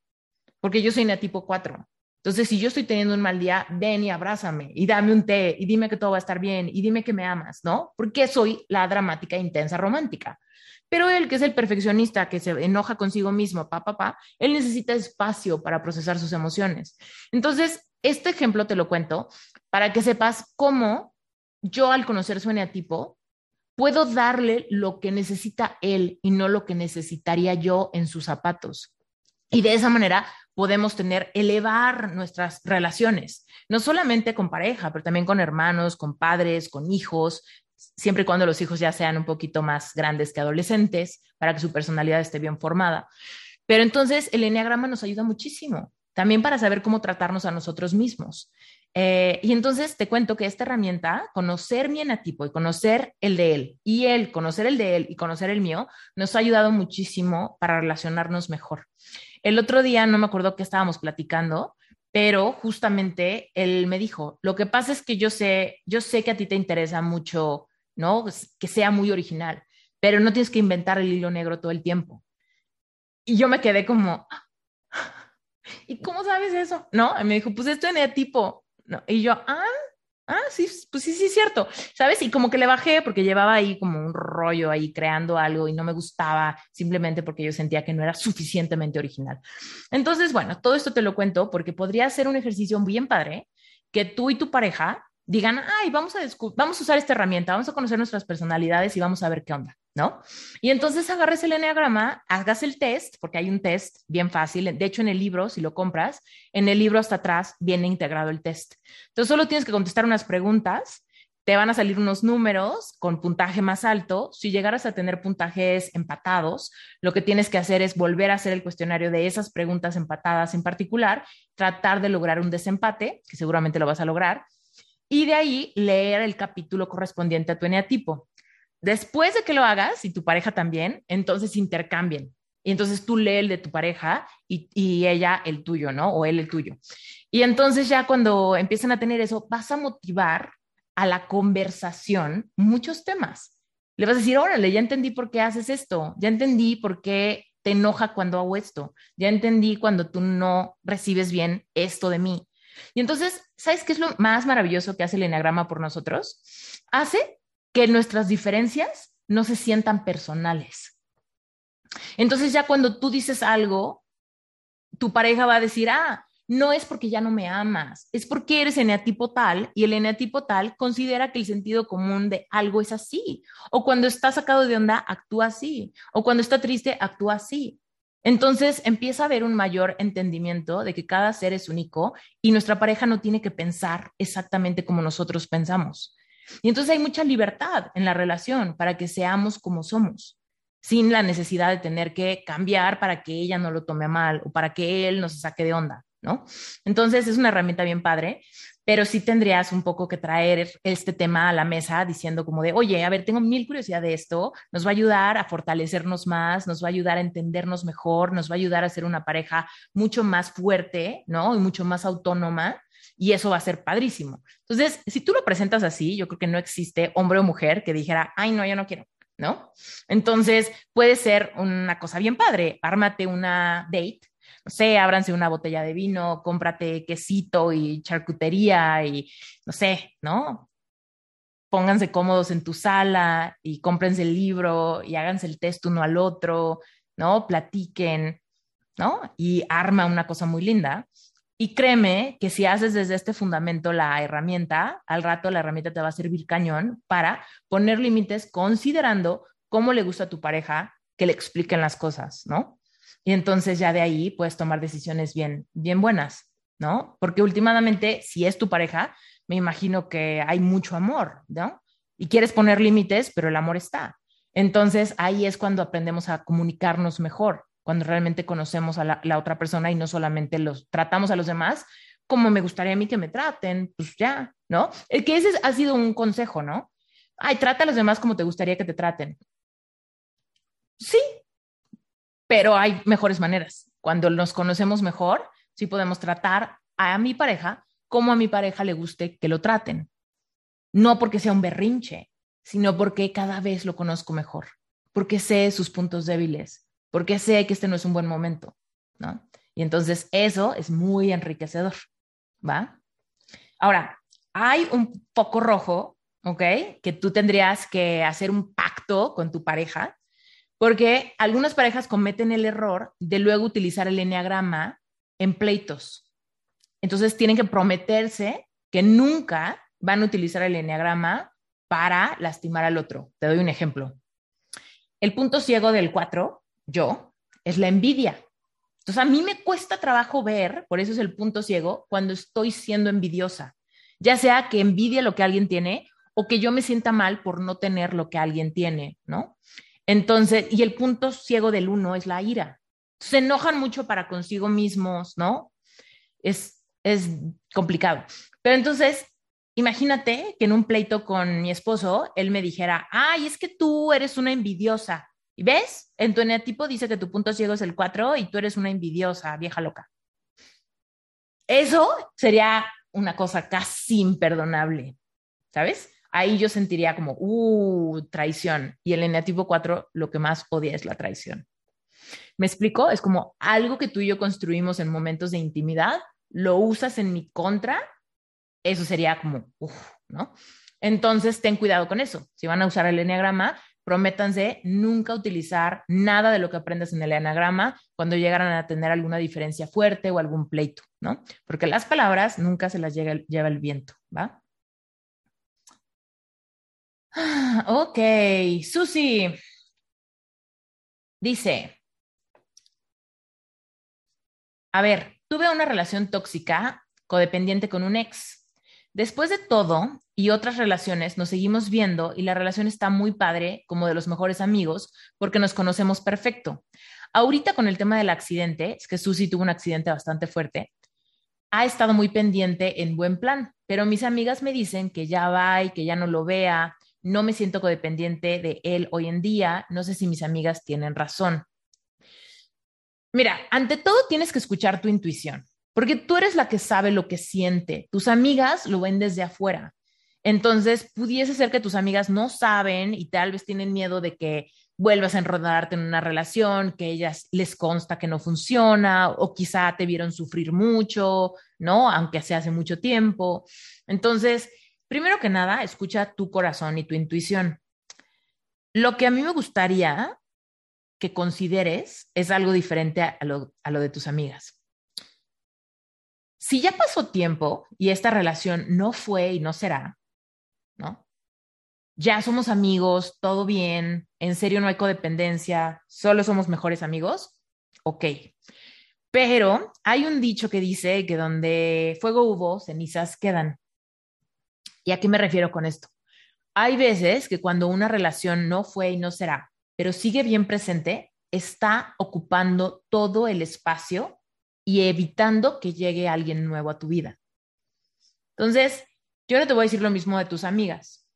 porque yo soy tipo 4. Entonces, si yo estoy teniendo un mal día, ven y abrázame y dame un té y dime que todo va a estar bien y dime que me amas, ¿no? Porque soy la dramática, intensa, romántica. Pero él, que es el perfeccionista, que se enoja consigo mismo, pa, pa, él necesita espacio para procesar sus emociones. Entonces, este ejemplo te lo cuento para que sepas cómo yo, al conocer su eneatipo, puedo darle lo que necesita él y no lo que necesitaría yo en sus zapatos. Y de esa manera podemos tener, elevar nuestras relaciones, no solamente con pareja, pero también con hermanos, con padres, con hijos, siempre y cuando los hijos ya sean un poquito más grandes que adolescentes, para que su personalidad esté bien formada. Pero entonces el enneagrama nos ayuda muchísimo, también para saber cómo tratarnos a nosotros mismos. Eh, y entonces te cuento que esta herramienta, conocer mi enatipo y conocer el de él, y él, conocer el de él y conocer el mío, nos ha ayudado muchísimo para relacionarnos mejor. El otro día, no me acuerdo qué estábamos platicando, pero justamente él me dijo, lo que pasa es que yo sé, yo sé que a ti te interesa mucho, ¿no? Pues, que sea muy original, pero no tienes que inventar el hilo negro todo el tiempo. Y yo me quedé como, ¿y cómo sabes eso? No, me dijo, pues esto es tipo, Y yo, ah, Ah, sí, pues sí, sí, es cierto. ¿Sabes? Y como que le bajé porque llevaba ahí como un rollo ahí creando algo y no me gustaba simplemente porque yo sentía que no era suficientemente original. Entonces, bueno, todo esto te lo cuento porque podría ser un ejercicio bien padre que tú y tu pareja digan, ay, vamos a, vamos a usar esta herramienta, vamos a conocer nuestras personalidades y vamos a ver qué onda, ¿no? Y entonces agarres el enneagrama, hagas el test, porque hay un test bien fácil. De hecho, en el libro, si lo compras, en el libro hasta atrás viene integrado el test. Entonces, solo tienes que contestar unas preguntas. Te van a salir unos números con puntaje más alto. Si llegaras a tener puntajes empatados, lo que tienes que hacer es volver a hacer el cuestionario de esas preguntas empatadas en particular, tratar de lograr un desempate, que seguramente lo vas a lograr, y de ahí leer el capítulo correspondiente a tu eneatipo. Después de que lo hagas y tu pareja también, entonces intercambien. Y entonces tú lees el de tu pareja y, ella el tuyo, ¿no? O él el tuyo. Y entonces ya cuando empiezan a tener eso, vas a motivar a la conversación muchos temas. Le vas a decir, órale, ya entendí por qué haces esto, ya entendí por qué te enoja cuando hago esto, ya entendí cuando tú no recibes bien esto de mí, y entonces, ¿sabes qué es lo más maravilloso que hace el Enneagrama por nosotros? Hace que nuestras diferencias no se sientan personales. Entonces ya cuando tú dices algo, tu pareja va a decir, ah, no es porque ya no me amas, es porque eres eneatipo tal y el eneatipo tal considera que el sentido común de algo es así. O cuando está sacado de onda, actúa así. O cuando está triste, actúa así. Entonces empieza a haber un mayor entendimiento de que cada ser es único y nuestra pareja no tiene que pensar exactamente como nosotros pensamos. Y entonces hay mucha libertad en la relación para que seamos como somos, sin la necesidad de tener que cambiar para que ella no lo tome mal o para que él no se saque de onda, ¿no? Entonces es una herramienta bien padre pero sí tendrías un poco que traer este tema a la mesa diciendo como de, oye, a ver, tengo mil curiosidad de esto, nos va a ayudar a fortalecernos más, nos va a ayudar a entendernos mejor, nos va a ayudar a ser una pareja mucho más fuerte, ¿no? Y mucho más autónoma. Y eso va a ser padrísimo. Entonces, si tú lo presentas así, yo creo que no existe hombre o mujer que dijera, ay, no, yo no quiero, ¿no? Entonces, puede ser una cosa bien padre. Ármate una date no sé, ábranse una botella de vino, cómprate quesito y charcutería y no sé, ¿no? Pónganse cómodos en tu sala y cómprense el libro y háganse el test uno al otro, ¿no? Platiquen, ¿no? Y arma una cosa muy linda. Y créeme que si haces desde este fundamento la herramienta, al rato la herramienta te va a servir cañón para poner límites considerando cómo le gusta a tu pareja que le expliquen las cosas, ¿no? Y entonces ya de ahí puedes tomar decisiones bien, bien buenas, ¿no? Porque últimamente, si es tu pareja, me imagino que hay mucho amor, ¿no? Y quieres poner límites, pero el amor está. Entonces ahí es cuando aprendemos a comunicarnos mejor, cuando realmente conocemos a la, otra persona y no solamente los tratamos a los demás como me gustaría a mí que me traten, pues ya, ¿no? El que ese ha sido un consejo, ¿no? Ay, trata a los demás como te gustaría que te traten. Sí, pero hay mejores maneras. Cuando nos conocemos mejor, sí podemos tratar a mi pareja como a mi pareja le guste que lo traten. No porque sea un berrinche, sino porque cada vez lo conozco mejor, porque sé sus puntos débiles, porque sé que este no es un buen momento, ¿no? Y entonces eso es muy enriquecedor, ¿va? Ahora, hay un poco rojo, ¿ok? Que tú tendrías que hacer un pacto con tu pareja porque algunas parejas cometen el error de luego utilizar el enneagrama en pleitos. Entonces tienen que prometerse que nunca van a utilizar el enneagrama para lastimar al otro. Te doy un ejemplo. El punto ciego del 4, yo, es la envidia. Entonces a mí me cuesta trabajo ver, por eso es el punto ciego, cuando estoy siendo envidiosa. Ya sea que envidia lo que alguien tiene o que yo me sienta mal por no tener lo que alguien tiene, ¿no? Entonces, y el punto ciego del uno es la ira. Se enojan mucho para consigo mismos, ¿no? Es, es complicado. Pero entonces, imagínate que en un pleito con mi esposo, él me dijera, ay, es que tú eres una envidiosa. ¿Y ves? En tu eneatipo dice que tu punto ciego es el 4 y tú eres una envidiosa, vieja loca. Eso sería una cosa casi imperdonable, ¿sabes? ahí yo sentiría como, uh, traición. Y el eneativo 4 lo que más odia es la traición. ¿Me explico? Es como algo que tú y yo construimos en momentos de intimidad, lo usas en mi contra eso sería como, uff, ¿no? Entonces, ten cuidado con eso. Si van a usar el enneagrama, prométanse nunca utilizar nada de lo que aprendes en el enneagrama cuando llegaran a tener alguna diferencia fuerte o algún pleito, ¿no? Porque las palabras nunca se las lleva el viento, ¿va? Ok, Susi dice, a ver, tuve una relación tóxica, codependiente con un ex. Después de todo y otras relaciones, nos seguimos viendo y la relación está muy padre, como de los mejores amigos, porque nos conocemos perfecto. Ahorita con el tema del accidente, es que Susi tuvo un accidente bastante fuerte, ha estado muy pendiente en buen plan, pero mis amigas me dicen que ya va y que ya no lo vea, no me siento codependiente de él hoy en día, no sé si mis amigas tienen razón. Mira, ante todo tienes que escuchar tu intuición, porque tú eres la que sabe lo que siente. Tus amigas lo ven desde afuera. Entonces, pudiese ser que tus amigas no saben y tal vez tienen miedo de que vuelvas a enrodarte en una relación, que ellas les consta que no funciona o quizá te vieron sufrir mucho, ¿no? Aunque sea hace mucho tiempo. Entonces, primero que nada, escucha tu corazón y tu intuición. Lo que a mí me gustaría que consideres es algo diferente a lo, de tus amigas. Si ya pasó tiempo y esta relación no fue y no será, ¿no? Ya somos amigos, todo bien, en serio no hay codependencia, solo somos mejores amigos, ok. Pero hay un dicho que dice que donde fuego hubo, cenizas quedan. ¿Y a qué me refiero con esto? Hay veces que cuando una relación no fue y no será, pero sigue bien presente, está ocupando todo el espacio y evitando que llegue alguien nuevo a tu vida. Entonces, yo no te voy a decir lo mismo de tus amigas.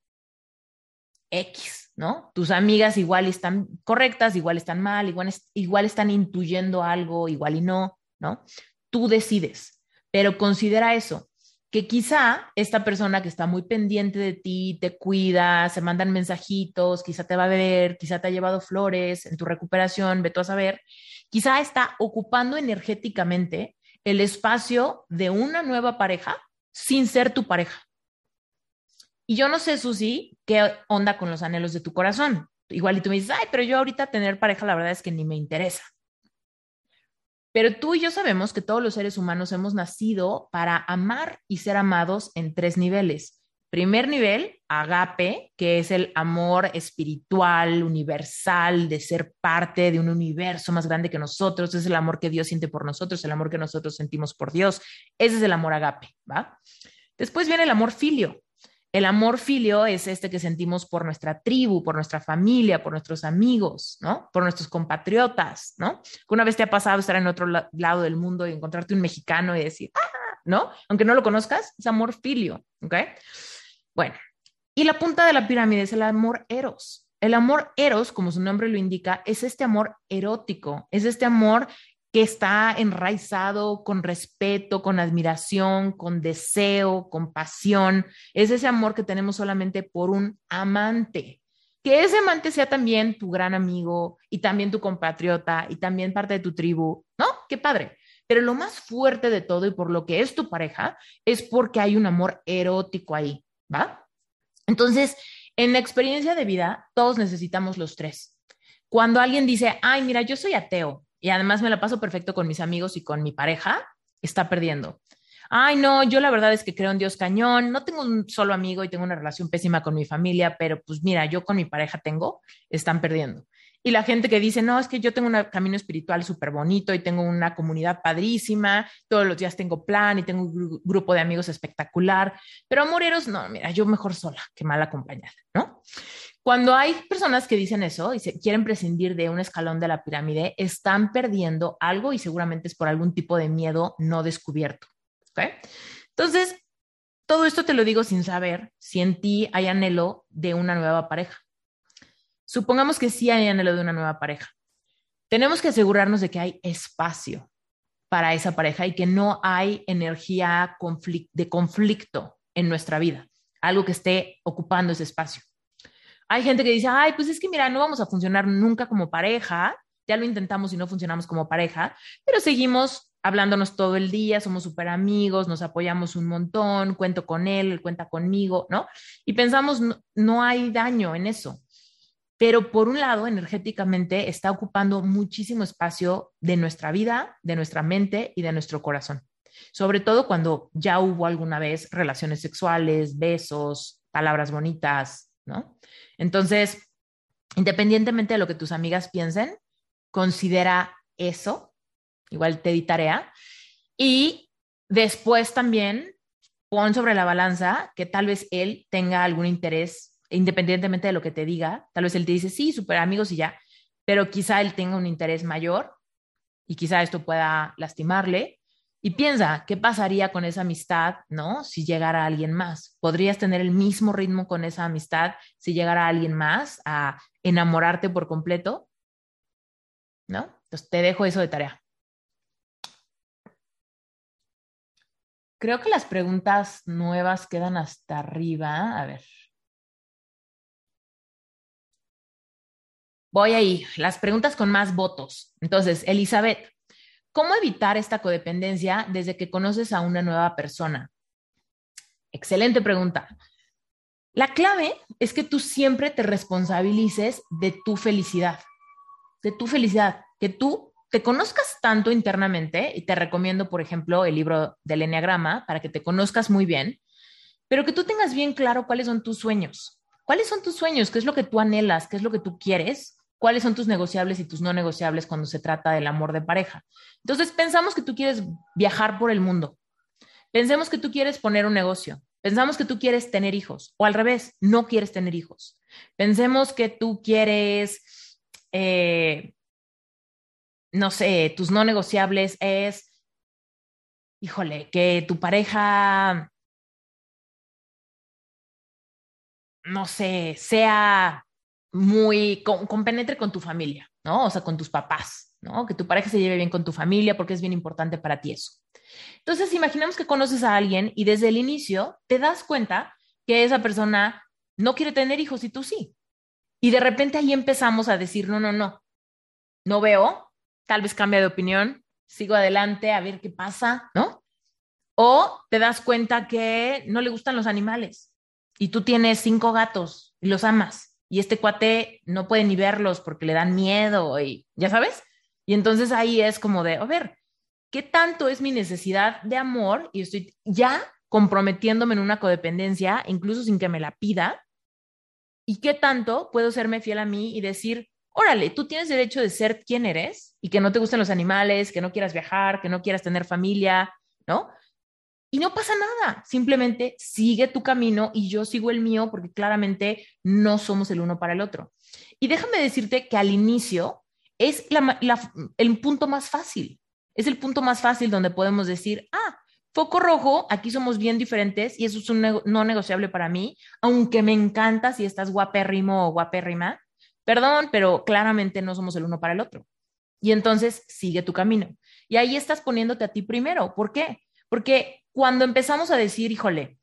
X, ¿no? Tus amigas igual están correctas, igual están mal, igual, igual están intuyendo algo, igual y no, ¿no? Tú decides, pero considera eso que quizá esta persona que está muy pendiente de ti, te cuida, se mandan mensajitos, quizá te va a ver, quizá te ha llevado flores en tu recuperación, ve tú a saber, quizá está ocupando energéticamente el espacio de una nueva pareja sin ser tu pareja. Y yo no sé, Susi, qué onda con los anhelos de tu corazón. Igual y tú me dices, ay, pero yo ahorita tener pareja, la verdad es que ni me interesa. Pero tú y yo sabemos que todos los seres humanos hemos nacido para amar y ser amados en tres niveles. Primer nivel, agape, que es el amor espiritual, universal, de ser parte de un universo más grande que nosotros, es el amor que Dios siente por nosotros, el amor que nosotros sentimos por Dios. Ese es el amor agape, ¿va? Después viene el amor filio, el amor filio es este que sentimos por nuestra tribu, por nuestra familia, por nuestros amigos, ¿no? Por nuestros compatriotas, ¿no? Una vez te ha pasado estar en otro lado del mundo y encontrarte un mexicano y decir, ah, ¿no? Aunque no lo conozcas, es amor filio, ¿ok? Bueno, y la punta de la pirámide es el amor eros. El amor eros, como su nombre lo indica, es este amor erótico, es este amor que está enraizado con respeto, con admiración, con deseo, con pasión. Es ese amor que tenemos solamente por un amante. Que ese amante sea también tu gran amigo y también tu compatriota y también parte de tu tribu, ¿no? Qué padre. Pero lo más fuerte de todo y por lo que es tu pareja es porque hay un amor erótico ahí, ¿va? Entonces, en la experiencia de vida, todos necesitamos los tres. Cuando alguien dice, ay, mira, yo soy ateo, y además me la paso perfecto con mis amigos y con mi pareja, está perdiendo. Ay, no, yo la verdad es que creo en Dios cañón, no tengo un solo amigo y tengo una relación pésima con mi familia, pero pues mira, yo con mi pareja tengo, están perdiendo. Y la gente que dice, no, es que yo tengo un camino espiritual súper bonito y tengo una comunidad padrísima, todos los días tengo plan y tengo un grupo de amigos espectacular, pero amoreros, no, mira, yo mejor sola que mal acompañada, ¿no? Cuando hay personas que dicen eso y se quieren prescindir de un escalón de la pirámide, están perdiendo algo y seguramente es por algún tipo de miedo no descubierto. Entonces, todo esto te lo digo sin saber si en ti hay anhelo de una nueva pareja. Supongamos que sí hay anhelo de una nueva pareja. Tenemos que asegurarnos de que hay espacio para esa pareja y que no hay energía de conflicto en nuestra vida, algo que esté ocupando ese espacio. Hay gente que dice, ay, pues es que mira, no vamos a funcionar nunca como pareja, ya lo intentamos y no funcionamos como pareja, pero seguimos hablándonos todo el día, somos súper amigos, nos apoyamos un montón, cuento con él, él cuenta conmigo, ¿no? Y pensamos, no, no hay daño en eso. Pero por un lado, energéticamente está ocupando muchísimo espacio de nuestra vida, de nuestra mente y de nuestro corazón. Sobre todo cuando ya hubo alguna vez relaciones sexuales, besos, palabras bonitas, ¿no? Entonces, independientemente de lo que tus amigas piensen, considera eso, igual te di tarea, y después también pon sobre la balanza que tal vez él tenga algún interés, independientemente de lo que te diga, tal vez él te dice, sí, súper amigos y ya, pero quizá él tenga un interés mayor y quizá esto pueda lastimarle. Y piensa, ¿qué pasaría con esa amistad, no? Si llegara alguien más. ¿Podrías tener el mismo ritmo con esa amistad si llegara alguien más a enamorarte por completo? ¿No? Entonces te dejo eso de tarea. Creo que las preguntas nuevas quedan hasta arriba. A ver. Voy ahí, las preguntas con más votos. Entonces, Elizabeth, ¿cómo evitar esta codependencia desde que conoces a una nueva persona? Excelente pregunta. La clave es que tú siempre te responsabilices de tu felicidad, de tu felicidad, que tú te conozcas tanto internamente, y te recomiendo, por ejemplo, el libro del Enneagrama para que te conozcas muy bien, pero que tú tengas bien claro cuáles son tus sueños. ¿Cuáles son tus sueños? ¿Qué es lo que tú anhelas? ¿Qué es lo que tú quieres? ¿Cuáles son tus negociables y tus no negociables cuando se trata del amor de pareja? Entonces, pensamos que tú quieres viajar por el mundo. Pensemos que tú quieres poner un negocio. Pensamos que tú quieres tener hijos o al revés, no quieres tener hijos. Pensemos que tú quieres, eh, no sé, tus no negociables es, híjole, que tu pareja, no sé, sea muy, compenetre con tu familia, ¿no? O sea, con tus papás, ¿no? Que tu pareja se lleve bien con tu familia porque es bien importante para ti eso. Entonces, imaginemos que conoces a alguien y desde el inicio te das cuenta que esa persona no quiere tener hijos y tú sí. Y de repente ahí empezamos a decir, no, no, no, no veo, tal vez cambia de opinión, sigo adelante a ver qué pasa, ¿no? O te das cuenta que no le gustan los animales y tú tienes cinco gatos y los amas y este cuate no puede ni verlos porque le dan miedo y ya sabes. Y entonces ahí es como de, a ver, ¿Qué tanto es mi necesidad de amor y estoy ya comprometiéndome en una codependencia, incluso sin que me la pida? ¿Y qué tanto puedo serme fiel a mí y decir, órale, tú tienes derecho de ser quien eres y que no te gusten los animales, que no quieras viajar, que no quieras tener familia, ¿no? Y no pasa nada, simplemente sigue tu camino y yo sigo el mío porque claramente no somos el uno para el otro. Y déjame decirte que al inicio es el punto más fácil es el punto más fácil donde podemos decir, ah, foco rojo, aquí somos bien diferentes y eso es un no negociable para mí, aunque me encanta si estás guapérrimo o guapérrima. Perdón, pero claramente no somos el uno para el otro. Y entonces sigue tu camino. Y ahí estás poniéndote a ti primero. ¿Por qué? Porque cuando empezamos a decir, híjole,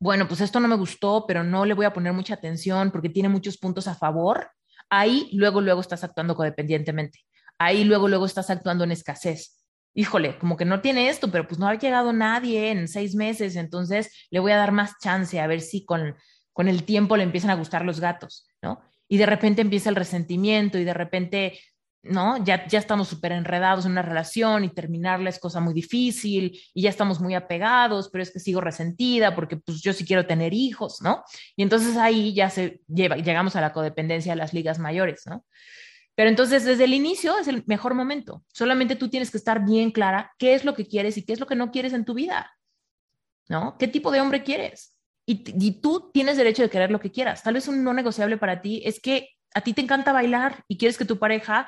bueno, pues esto no me gustó, pero no le voy a poner mucha atención porque tiene muchos puntos a favor, ahí luego, luego estás actuando codependientemente ahí luego, luego estás actuando en escasez. Híjole, como que no tiene esto, pero pues no ha llegado nadie en seis meses, entonces le voy a dar más chance a ver si con, con el tiempo le empiezan a gustar los gatos, ¿no? Y de repente empieza el resentimiento y de repente ¿no? Ya, ya estamos súper enredados en una relación y terminarla es cosa muy difícil y ya estamos muy apegados, pero es que sigo resentida porque pues yo sí quiero tener hijos, ¿no? Y entonces ahí ya se lleva, llegamos a la codependencia de las ligas mayores, ¿no? Pero entonces desde el inicio es el mejor momento. Solamente tú tienes que estar bien clara qué es lo que quieres y qué es lo que no quieres en tu vida. ¿No? ¿Qué tipo de hombre quieres? Y, tú tienes derecho de querer lo que quieras. Tal vez un no negociable para ti es que a ti te encanta bailar y quieres que tu pareja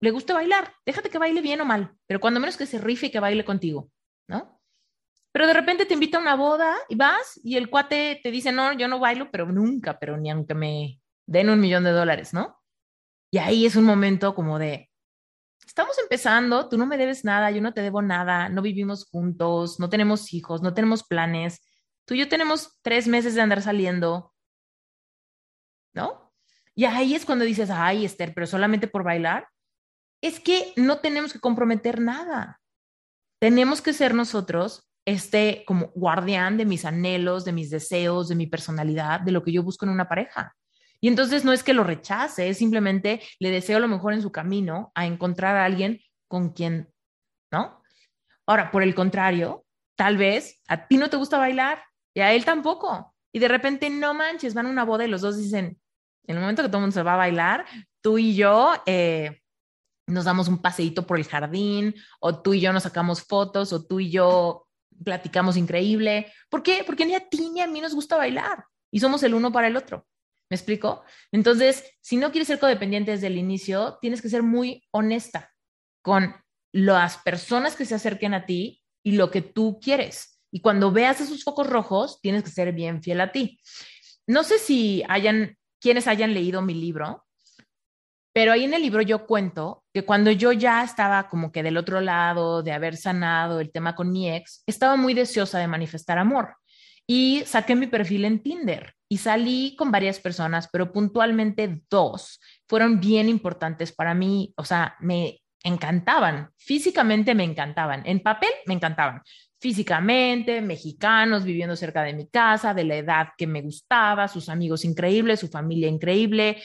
le guste bailar. Déjate que baile bien o mal, pero cuando menos que se rife y que baile contigo, ¿no? Pero de repente te invita a una boda y vas y el cuate te dice, no, yo no bailo, pero nunca, pero ni aunque me den un millón de dólares, ¿no? Y ahí es un momento como de, estamos empezando, tú no me debes nada, yo no te debo nada, no vivimos juntos, no tenemos hijos, no tenemos planes, tú y yo tenemos tres meses de andar saliendo, ¿no? Y ahí es cuando dices, ay, Esther, pero solamente por bailar. Es que no tenemos que comprometer nada. tenemos que ser nosotros este como guardián de mis anhelos, de mis deseos, de mi personalidad, de lo que yo busco en una pareja. Y entonces no es que lo rechace, es simplemente le deseo lo mejor en su camino a encontrar a alguien con quien, ¿no? Ahora, por el contrario, tal vez a ti no te gusta bailar y a él tampoco. Y de repente, no manches, van a una boda y los dos dicen, en el momento que todo el mundo se va a bailar, tú y yo eh, nos damos un paseíto por el jardín, o tú y yo nos sacamos fotos, o tú y yo platicamos increíble. ¿Por qué? Porque ni a ti ni a mí nos gusta bailar y somos el uno para el otro. ¿Me explico? Entonces, si no quieres ser codependiente desde el inicio, tienes que ser muy honesta con las personas que se acerquen a ti y lo que tú quieres. Y cuando veas esos focos rojos, tienes que ser bien fiel a ti. No sé si hayan, quienes hayan leído mi libro, pero ahí en el libro yo cuento que cuando yo ya estaba como que del otro lado, de haber sanado el tema con mi ex, estaba muy deseosa de manifestar amor. Y saqué mi perfil en Tinder y salí con varias personas, pero puntualmente dos fueron bien importantes para mí, o sea, me encantaban, físicamente me encantaban, en papel me encantaban, físicamente, mexicanos viviendo cerca de mi casa, de la edad que me gustaba, sus amigos increíbles, su familia increíble,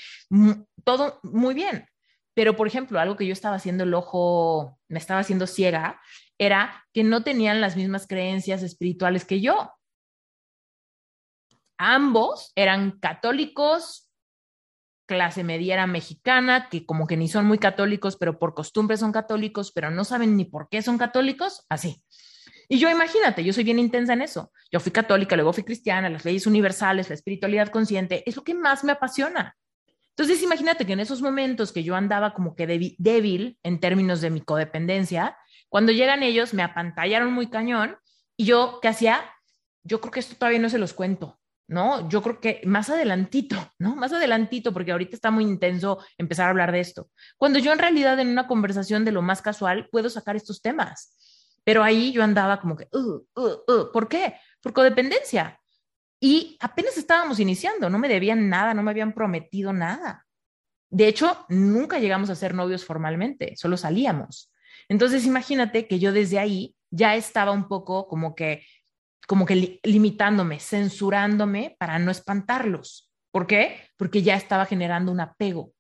todo muy bien. Pero, por ejemplo, algo que yo estaba haciendo el ojo, me estaba haciendo ciega, era que no tenían las mismas creencias espirituales que yo. Ambos eran católicos, clase mediera mexicana, que como que ni son muy católicos, pero por costumbre son católicos, pero no saben ni por qué son católicos, así. Y yo imagínate, yo soy bien intensa en eso. Yo fui católica, luego fui cristiana, las leyes universales, la espiritualidad consciente, es lo que más me apasiona. Entonces, imagínate que en esos momentos que yo andaba como que débil en términos de mi codependencia, cuando llegan ellos me apantallaron muy cañón y yo, ¿qué hacía? Yo creo que esto todavía no se los cuento, ¿no? Yo creo que más adelantito, ¿no? Más adelantito, porque ahorita está muy intenso empezar a hablar de esto. Cuando yo en realidad en una conversación de lo más casual puedo sacar estos temas. Pero ahí yo andaba como que, uh, uh, uh. ¿por qué? Por codependencia. Y apenas estábamos iniciando, no me debían nada, no me habían prometido nada. De hecho, nunca llegamos a ser novios formalmente, solo salíamos. Entonces, imagínate que yo desde ahí ya estaba un poco como que, como que limitándome, censurándome para no espantarlos. ¿Por qué? Porque ya estaba generando un apego.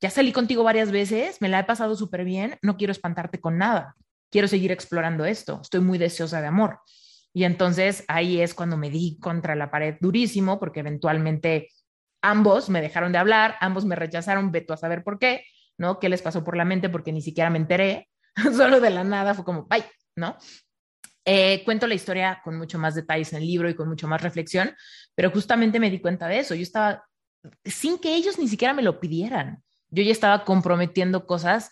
Ya salí contigo varias veces, me la he pasado súper bien, no quiero espantarte con nada quiero seguir explorando esto, estoy muy deseosa de amor. Y entonces ahí es cuando me di contra la pared durísimo, porque eventualmente ambos me dejaron de hablar, ambos me rechazaron, veto a saber por qué, ¿no? ¿Qué les pasó por la mente? Porque ni siquiera me enteré, solo de la nada fue como, bye, ¿no? Eh, cuento la historia con mucho más detalles en el libro y con mucho más reflexión, pero justamente me di cuenta de eso. Yo estaba, sin que ellos ni siquiera me lo pidieran, yo ya estaba comprometiendo cosas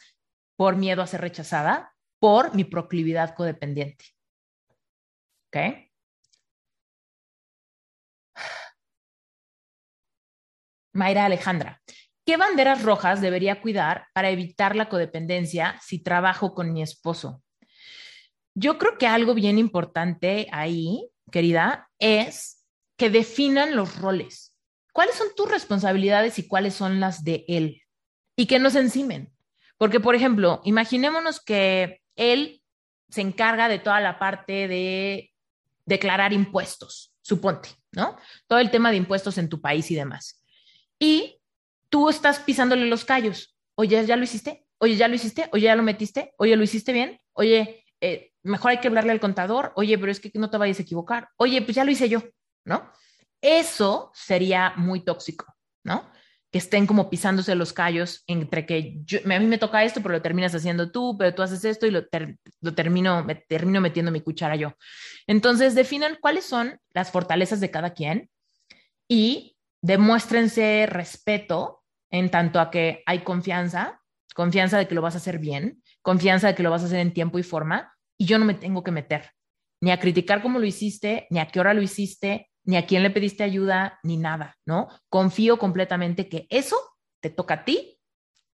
por miedo a ser rechazada por mi proclividad codependiente. ¿Ok? Mayra Alejandra, ¿qué banderas rojas debería cuidar para evitar la codependencia si trabajo con mi esposo? Yo creo que algo bien importante ahí, querida, es que definan los roles. ¿Cuáles son tus responsabilidades y cuáles son las de él? Y que no se encimen. Porque, por ejemplo, imaginémonos que él se encarga de toda la parte de declarar impuestos, suponte, ¿no? Todo el tema de impuestos en tu país y demás. Y tú estás pisándole los callos. Oye, ¿ya lo hiciste? Oye, ¿ya lo hiciste? Oye, ¿ya lo metiste? Oye, ¿lo hiciste bien? Oye, eh, mejor hay que hablarle al contador. Oye, pero es que no te vayas a equivocar. Oye, pues ya lo hice yo, ¿no? Eso sería muy tóxico, ¿no? Que estén como pisándose los callos entre que a mí me toca esto, pero lo terminas haciendo tú, pero tú haces esto y lo, lo termino, me, termino metiendo mi cuchara yo. Entonces, definan cuáles son las fortalezas de cada quien y demuéstrense respeto en tanto a que hay confianza, confianza de que lo vas a hacer bien, confianza de que lo vas a hacer en tiempo y forma, y yo no me tengo que meter ni a criticar cómo lo hiciste, ni a qué hora lo hiciste, ni a quién le pediste ayuda, ni nada, ¿no? Confío completamente que eso te toca a ti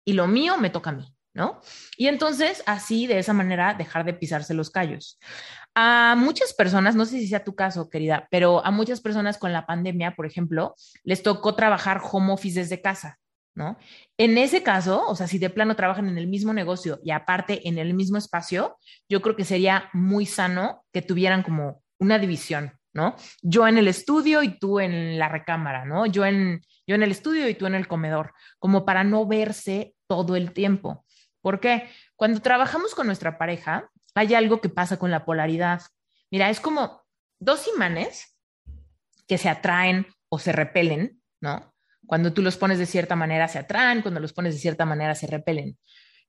y lo mío me toca a mí, ¿no? Y entonces, así, de esa manera, dejar de pisarse los callos. A muchas personas, no sé si sea tu caso, querida, pero a muchas personas con la pandemia, por ejemplo, les tocó trabajar home office desde casa. ¿no? En ese caso, o sea, si de plano trabajan en el mismo negocio y aparte en el mismo espacio, yo creo que sería muy sano que tuvieran como una división, ¿no? Yo en el estudio y tú en la recámara, ¿no? Yo en, yo en el estudio y tú en el comedor, como para no verse todo el tiempo. ¿Por qué? Cuando trabajamos con nuestra pareja, hay algo que pasa con la polaridad. Mira, es como dos imanes que se atraen o se repelen, ¿no? Cuando tú los pones de cierta manera se atraen, cuando los pones de cierta manera se repelen.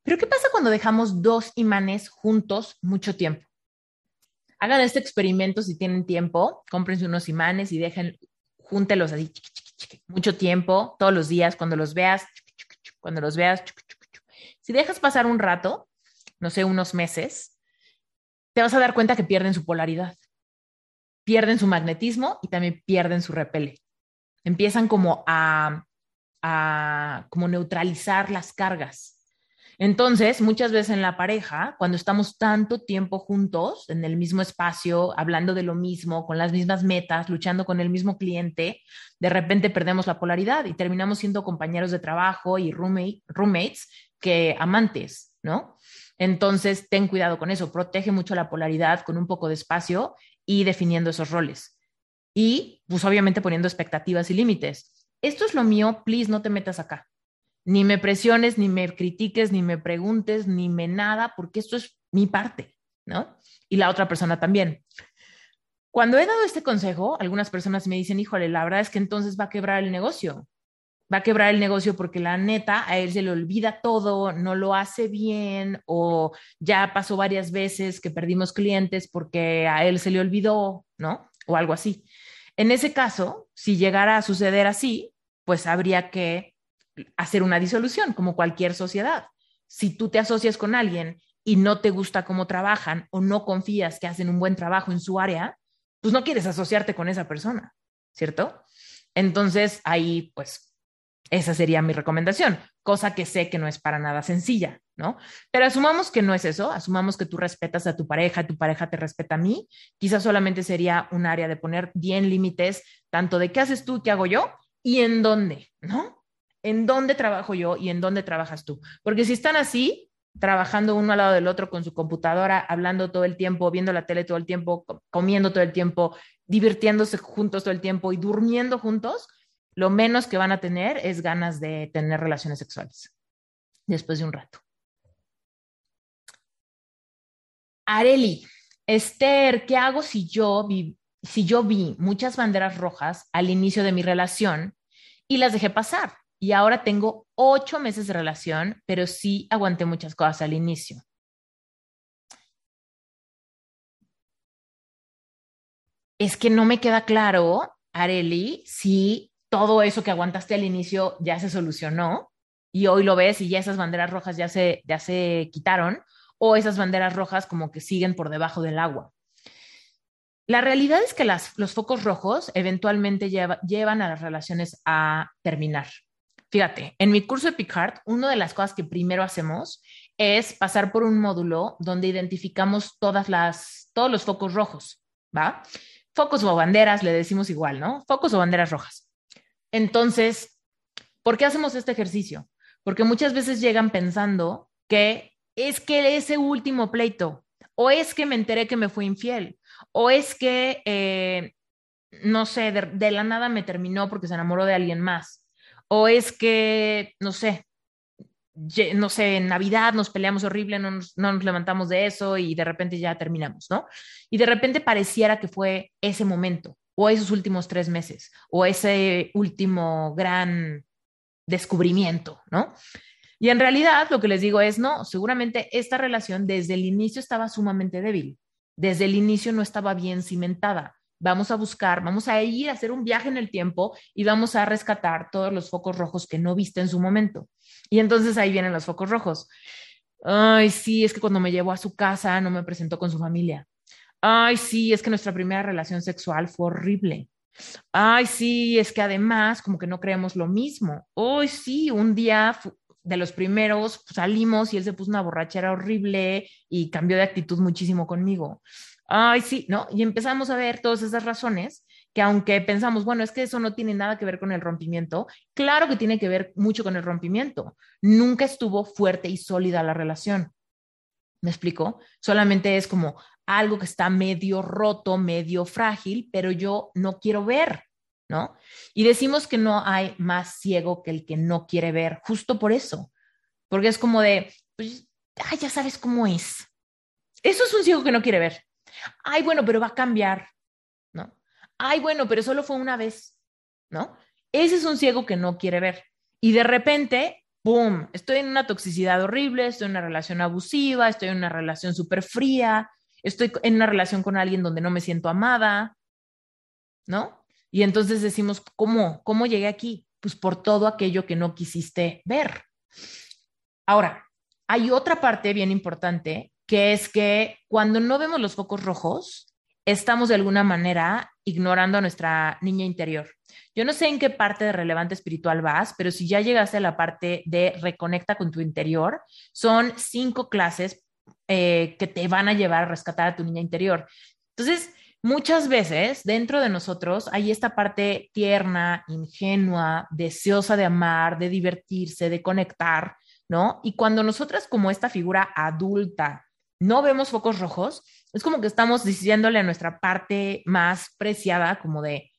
Pero ¿qué pasa cuando dejamos dos imanes juntos mucho tiempo? Hagan este experimento si tienen tiempo, cómprense unos imanes y dejen, júntelos así mucho tiempo, todos los días, cuando los veas, cuando los veas. Si dejas pasar un rato, no sé, unos meses, te vas a dar cuenta que pierden su polaridad, pierden su magnetismo y también pierden su repele empiezan como a, a como neutralizar las cargas. Entonces, muchas veces en la pareja, cuando estamos tanto tiempo juntos, en el mismo espacio, hablando de lo mismo, con las mismas metas, luchando con el mismo cliente, de repente perdemos la polaridad y terminamos siendo compañeros de trabajo y roommates que amantes, ¿no? Entonces, ten cuidado con eso, protege mucho la polaridad con un poco de espacio y definiendo esos roles y pues obviamente poniendo expectativas y límites. Esto es lo mío, please no te metas acá. Ni me presiones, ni me critiques, ni me preguntes, ni me nada, porque esto es mi parte, ¿no? Y la otra persona también. Cuando he dado este consejo, algunas personas me dicen, híjole, la verdad es que entonces va a quebrar el negocio. Va a quebrar el negocio porque la neta a él se le olvida todo, no lo hace bien o ya pasó varias veces que perdimos clientes porque a él se le olvidó, ¿no? O algo así. En ese caso, si llegara a suceder así, pues habría que hacer una disolución, como cualquier sociedad. Si tú te asocias con alguien y no te gusta cómo trabajan o no confías que hacen un buen trabajo en su área, pues no quieres asociarte con esa persona, ¿cierto? Entonces, ahí, pues, esa sería mi recomendación, cosa que sé que no es para nada sencilla, ¿no? Pero asumamos que no es eso, asumamos que tú respetas a tu pareja, tu pareja te respeta a mí, quizás solamente sería un área de poner bien límites, tanto de qué haces tú, qué hago yo y en dónde, ¿no? En dónde trabajo yo y en dónde trabajas tú. Porque si están así, trabajando uno al lado del otro con su computadora, hablando todo el tiempo, viendo la tele todo el tiempo, comiendo todo el tiempo, divirtiéndose juntos todo el tiempo y durmiendo juntos, lo menos que van a tener es ganas de tener relaciones sexuales después de un rato. Areli, Esther, ¿qué hago si yo, vi, si yo vi muchas banderas rojas al inicio de mi relación y las dejé pasar? Y ahora tengo ocho meses de relación, pero sí aguanté muchas cosas al inicio. Es que no me queda claro, Areli, si todo eso que aguantaste al inicio ya se solucionó y hoy lo ves y ya esas banderas rojas ya se, ya se quitaron o esas banderas rojas como que siguen por debajo del agua. La realidad es que los focos rojos eventualmente llevan a las relaciones a terminar. Fíjate, en mi curso de Picard, una de las cosas que primero hacemos es pasar por un módulo donde identificamos todas las, todos los focos rojos, ¿va? Focos o banderas, le decimos igual, ¿no? Focos o banderas rojas. Entonces, ¿por qué hacemos este ejercicio? Porque muchas veces llegan pensando que es que ese último pleito, o es que me enteré que me fue infiel, o es que, eh, no sé, de, la nada me terminó porque se enamoró de alguien más, o es que, no sé, no sé, en Navidad nos peleamos horrible, no nos, no nos, levantamos de eso y de repente ya terminamos, ¿no? Y de repente pareciera que fue ese momento, o esos últimos tres meses, o ese último gran descubrimiento, ¿no? Y en realidad lo que les digo es, no, seguramente esta relación desde el inicio estaba sumamente débil, desde el inicio no estaba bien cimentada. Vamos a buscar, vamos a ir a hacer un viaje en el tiempo y vamos a rescatar todos los focos rojos que no viste en su momento. Y entonces ahí vienen los focos rojos. Ay, sí, es que cuando me llevó a su casa no me presentó con su familia. Ay, sí, es que nuestra primera relación sexual fue horrible. Ay, sí, es que además como que no creemos lo mismo. Ay, sí, un día de los primeros pues, salimos y él se puso una borrachera horrible y cambió de actitud muchísimo conmigo. Ay, sí, ¿no? Y empezamos a ver todas esas razones que aunque pensamos, bueno, es que eso no tiene nada que ver con el rompimiento, claro que tiene que ver mucho con el rompimiento. Nunca estuvo fuerte y sólida la relación. ¿Me explico? Solamente es como algo que está medio roto, medio frágil, pero yo no quiero ver, ¿no? Y decimos que no hay más ciego que el que no quiere ver, justo por eso, porque es como de, pues, ay, ya sabes cómo es. Eso es un ciego que no quiere ver. Ay, bueno, pero va a cambiar, ¿no? Ay, bueno, pero solo fue una vez, ¿no? Ese es un ciego que no quiere ver. Y de repente, ¡pum! Estoy en una toxicidad horrible, estoy en una relación abusiva, estoy en una relación súper fría, estoy en una relación con alguien donde no me siento amada, ¿no? Y entonces decimos, ¿cómo? ¿Cómo llegué aquí? Pues por todo aquello que no quisiste ver. Ahora, hay otra parte bien importante, que es que cuando no vemos los focos rojos, estamos de alguna manera ignorando a nuestra niña interior. Yo no sé en qué parte de relevante espiritual vas, pero si ya llegaste a la parte de reconecta con tu interior, son cinco clases eh, que te van a llevar a rescatar a tu niña interior. Entonces, muchas veces dentro de nosotros hay esta parte tierna, ingenua, deseosa de amar, de divertirse, de conectar, ¿no? Y cuando nosotras como esta figura adulta no vemos focos rojos, es como que estamos diciéndole a nuestra parte más preciada como de,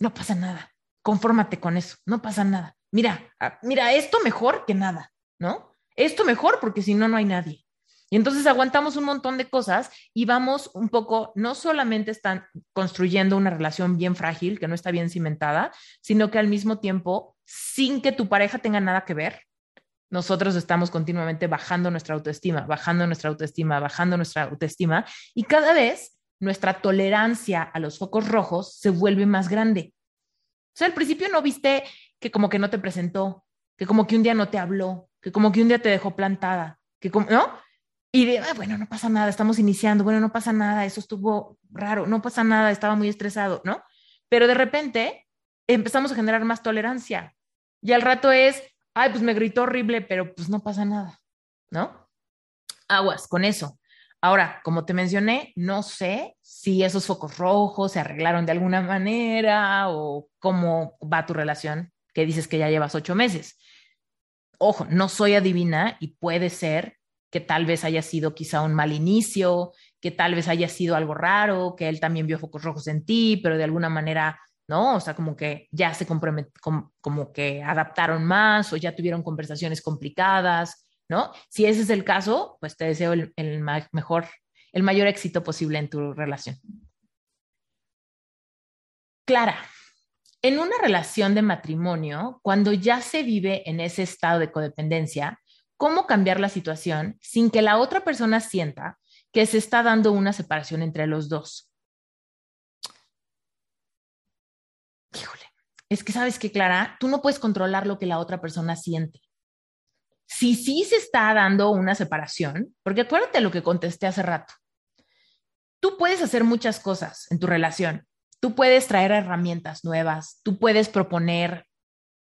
no pasa nada, confórmate con eso, no pasa nada. Mira, ah, mira, esto mejor que nada, ¿no? Esto mejor porque si no, no hay nadie. Y entonces aguantamos un montón de cosas y vamos un poco, no solamente están construyendo una relación bien frágil, que no está bien cimentada, sino que al mismo tiempo, sin que tu pareja tenga nada que ver, nosotros estamos continuamente bajando nuestra autoestima, bajando nuestra autoestima, bajando nuestra autoestima y cada vez nuestra tolerancia a los focos rojos se vuelve más grande. O sea, al principio no viste que como que no te presentó, que como que un día no te habló, que como que un día te dejó plantada, que como, ¿no? Y de, ah, bueno, no pasa nada, estamos iniciando, bueno, no pasa nada, eso estuvo raro, no pasa nada, estaba muy estresado, ¿no? Pero de repente empezamos a generar más tolerancia. Y al rato es, ay, pues me gritó horrible, pero pues no pasa nada, ¿no? Aguas con eso. Ahora, como te mencioné, no sé si esos focos rojos se arreglaron de alguna manera o cómo va tu relación, que dices que ya llevas ocho meses. Ojo, no soy adivina y puede ser que tal vez haya sido quizá un mal inicio, que tal vez haya sido algo raro, que él también vio focos rojos en ti, pero de alguna manera ¿no? O sea, como que ya se comprometieron, como, que adaptaron más o ya tuvieron conversaciones complicadas, ¿no? Si ese es el caso, pues te deseo el, el mejor, el mayor éxito posible en tu relación. Clara, en una relación de matrimonio, cuando ya se vive en ese estado de codependencia, ¿cómo cambiar la situación sin que la otra persona sienta que se está dando una separación entre los dos? es que sabes que, Clara, tú no puedes controlar lo que la otra persona siente. Si sí se está dando una separación, porque acuérdate lo que contesté hace rato, tú puedes hacer muchas cosas en tu relación. Tú puedes traer herramientas nuevas, tú puedes proponer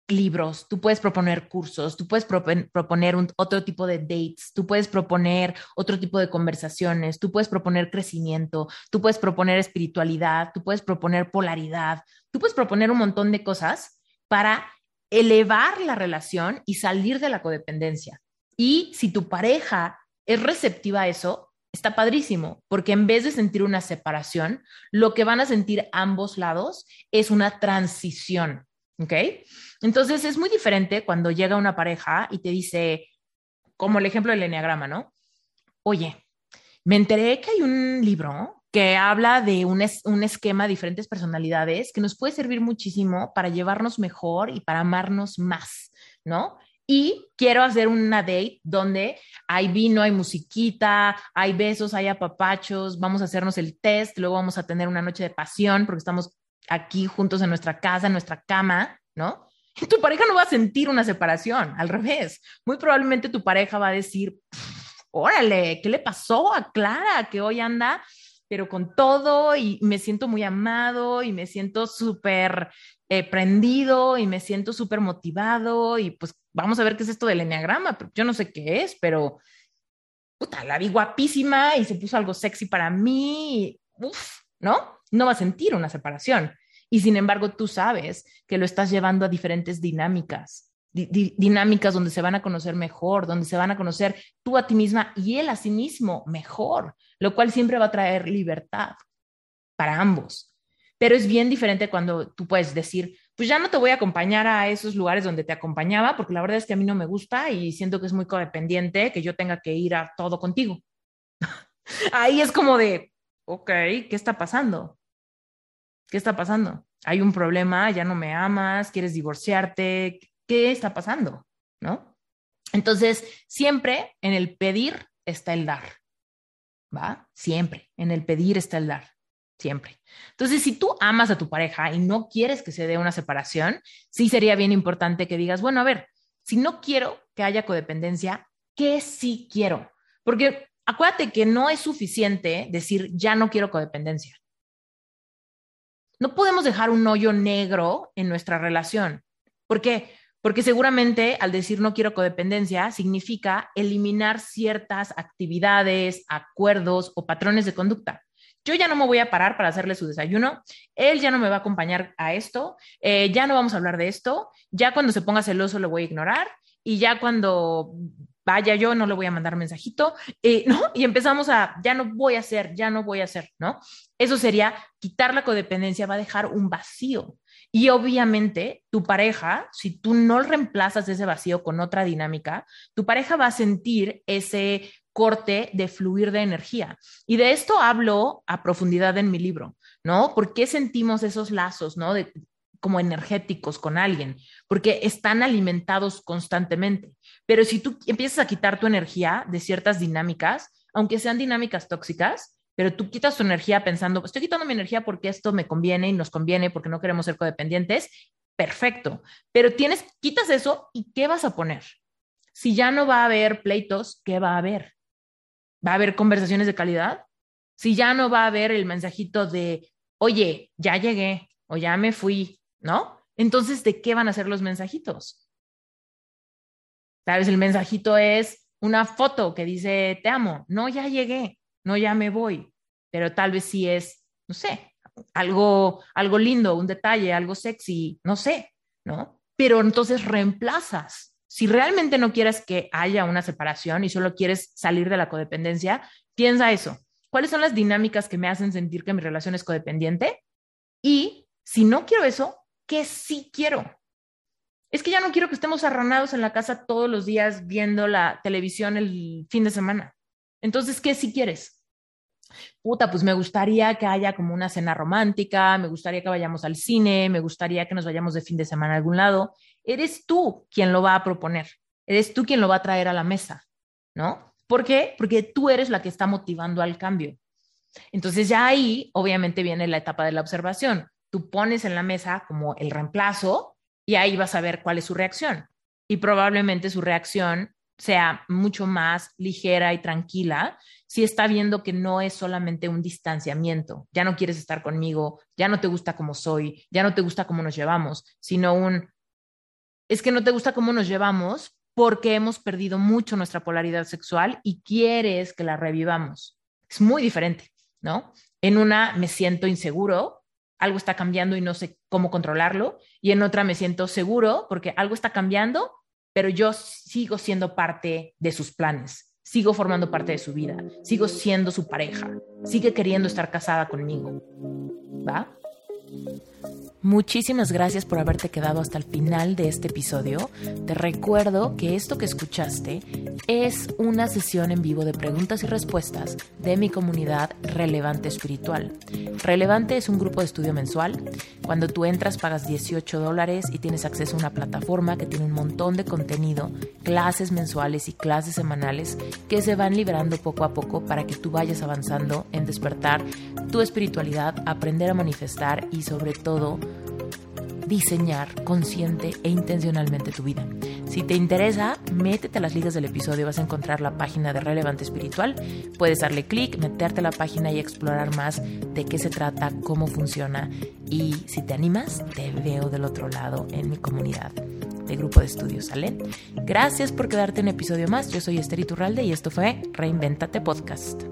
libros, tú puedes proponer cursos, tú puedes proponer otro tipo de dates, tú puedes proponer otro tipo de conversaciones, tú puedes proponer crecimiento, tú puedes proponer espiritualidad, tú puedes proponer polaridad, tú puedes proponer un montón de cosas para elevar la relación y salir de la codependencia. Y si tu pareja es receptiva a eso, está padrísimo, porque en vez de sentir una separación, lo que van a sentir ambos lados es una transición ¿Ok? Entonces es muy diferente cuando llega una pareja y te dice, como el ejemplo del enneagrama, ¿no? Oye, me enteré que hay un libro que habla de un, un esquema de diferentes personalidades que nos puede servir muchísimo para llevarnos mejor y para amarnos más, ¿no? Y quiero hacer una date donde hay vino, hay musiquita, hay besos, hay apapachos, vamos a hacernos el test, luego vamos a tener una noche de pasión porque estamos aquí juntos en nuestra casa, en nuestra cama, ¿no? tu pareja no va a sentir una separación, al revés. Muy probablemente tu pareja va a decir, órale, ¿qué le pasó a Clara que hoy anda, pero con todo y me siento muy amado y me siento súper eh, prendido y me siento súper motivado y pues vamos a ver qué es esto del enneagrama. Yo no sé qué es, pero puta, la vi guapísima y se puso algo sexy para mí. Uf, ¿no? No va a sentir una separación. Y sin embargo, tú sabes que lo estás llevando a diferentes dinámicas, dinámicas donde se van a conocer mejor, donde se van a conocer tú a ti misma y él a sí mismo mejor, lo cual siempre va a traer libertad para ambos. Pero es bien diferente cuando tú puedes decir, pues ya no te voy a acompañar a esos lugares donde te acompañaba, porque la verdad es que a mí no me gusta y siento que es muy codependiente que yo tenga que ir a todo contigo. Ahí es como de, ok, ¿qué está pasando? ¿Qué está pasando? Hay un problema, ya no me amas, quieres divorciarte, ¿qué está pasando? ¿No? Entonces, siempre en el pedir está el dar, ¿va? Siempre, en el pedir está el dar, siempre. Entonces, si tú amas a tu pareja y no quieres que se dé una separación, sí sería bien importante que digas, bueno, a ver, si no quiero que haya codependencia, ¿qué sí quiero? Porque acuérdate que no es suficiente decir, ya no quiero codependencia. No podemos dejar un hoyo negro en nuestra relación. ¿Por qué? Porque seguramente al decir no quiero codependencia significa eliminar ciertas actividades, acuerdos o patrones de conducta. Yo ya no me voy a parar para hacerle su desayuno, él ya no me va a acompañar a esto, eh, ya no vamos a hablar de esto, ya cuando se ponga celoso lo voy a ignorar y ya cuando vaya yo, no le voy a mandar mensajito, eh, ¿no? Y empezamos a, ya no voy a hacer, ya no voy a hacer, ¿no? Eso sería quitar la codependencia, va a dejar un vacío. Y obviamente tu pareja, si tú no reemplazas ese vacío con otra dinámica, tu pareja va a sentir ese corte de fluir de energía. Y de esto hablo a profundidad en mi libro, ¿no? ¿Por qué sentimos esos lazos, ¿no? De, como energéticos con alguien, porque están alimentados constantemente. Pero si tú empiezas a quitar tu energía de ciertas dinámicas, aunque sean dinámicas tóxicas, pero tú quitas tu energía pensando, estoy quitando mi energía porque esto me conviene y nos conviene porque no queremos ser codependientes, perfecto. Pero tienes, quitas eso y ¿qué vas a poner? Si ya no va a haber pleitos, ¿qué va a haber? ¿Va a haber conversaciones de calidad? Si ya no va a haber el mensajito de, oye, ya llegué o ya me fui ¿no? Entonces, ¿de qué van a ser los mensajitos? ¿Sabes? El mensajito es una foto que dice, te amo, no, ya llegué, no, ya me voy, pero tal vez sí es, no sé, algo, algo lindo, un detalle, algo sexy, no sé, ¿no? Pero entonces reemplazas. Si realmente no quieres que haya una separación y solo quieres salir de la codependencia, piensa eso. ¿Cuáles son las dinámicas que me hacen sentir que mi relación es codependiente? Y si no quiero eso, ¿qué sí quiero? Es que ya no quiero que estemos arranados en la casa todos los días viendo la televisión el fin de semana. Entonces, ¿qué sí quieres? Puta, pues me gustaría que haya como una cena romántica, me gustaría que vayamos al cine, me gustaría que nos vayamos de fin de semana a algún lado. Eres tú quien lo va a proponer, eres tú quien lo va a traer a la mesa, ¿no? ¿Por qué? Porque tú eres la que está motivando al cambio. Entonces ya ahí, obviamente, viene la etapa de la observación tú pones en la mesa como el reemplazo y ahí vas a ver cuál es su reacción. Y probablemente su reacción sea mucho más ligera y tranquila si está viendo que no es solamente un distanciamiento, ya no quieres estar conmigo, ya no te gusta como soy, ya no te gusta cómo nos llevamos, sino un, es que no te gusta cómo nos llevamos porque hemos perdido mucho nuestra polaridad sexual y quieres que la revivamos. Es muy diferente, ¿no? En una me siento inseguro algo está cambiando y no sé cómo controlarlo, y en otra me siento seguro porque algo está cambiando, pero yo sigo siendo parte de sus planes, sigo formando parte de su vida, sigo siendo su pareja, sigue queriendo estar casada conmigo. ¿Va? Muchísimas gracias por haberte quedado hasta el final de este episodio. Te recuerdo que esto que escuchaste es una sesión en vivo de preguntas y respuestas de mi comunidad Relevante Espiritual. Relevante es un grupo de estudio mensual. Cuando tú entras pagas 18 dólares y tienes acceso a una plataforma que tiene un montón de contenido, clases mensuales y clases semanales que se van liberando poco a poco para que tú vayas avanzando en despertar tu espiritualidad, aprender a manifestar y sobre todo diseñar consciente e intencionalmente tu vida. Si te interesa, métete a las ligas del episodio, vas a encontrar la página de Relevante Espiritual. Puedes darle clic, meterte a la página y explorar más de qué se trata, cómo funciona. Y si te animas, te veo del otro lado en mi comunidad de grupo de estudios, ¿sale? Gracias por quedarte un episodio más. Yo soy Esther Iturralde y esto fue Reinventate Podcast.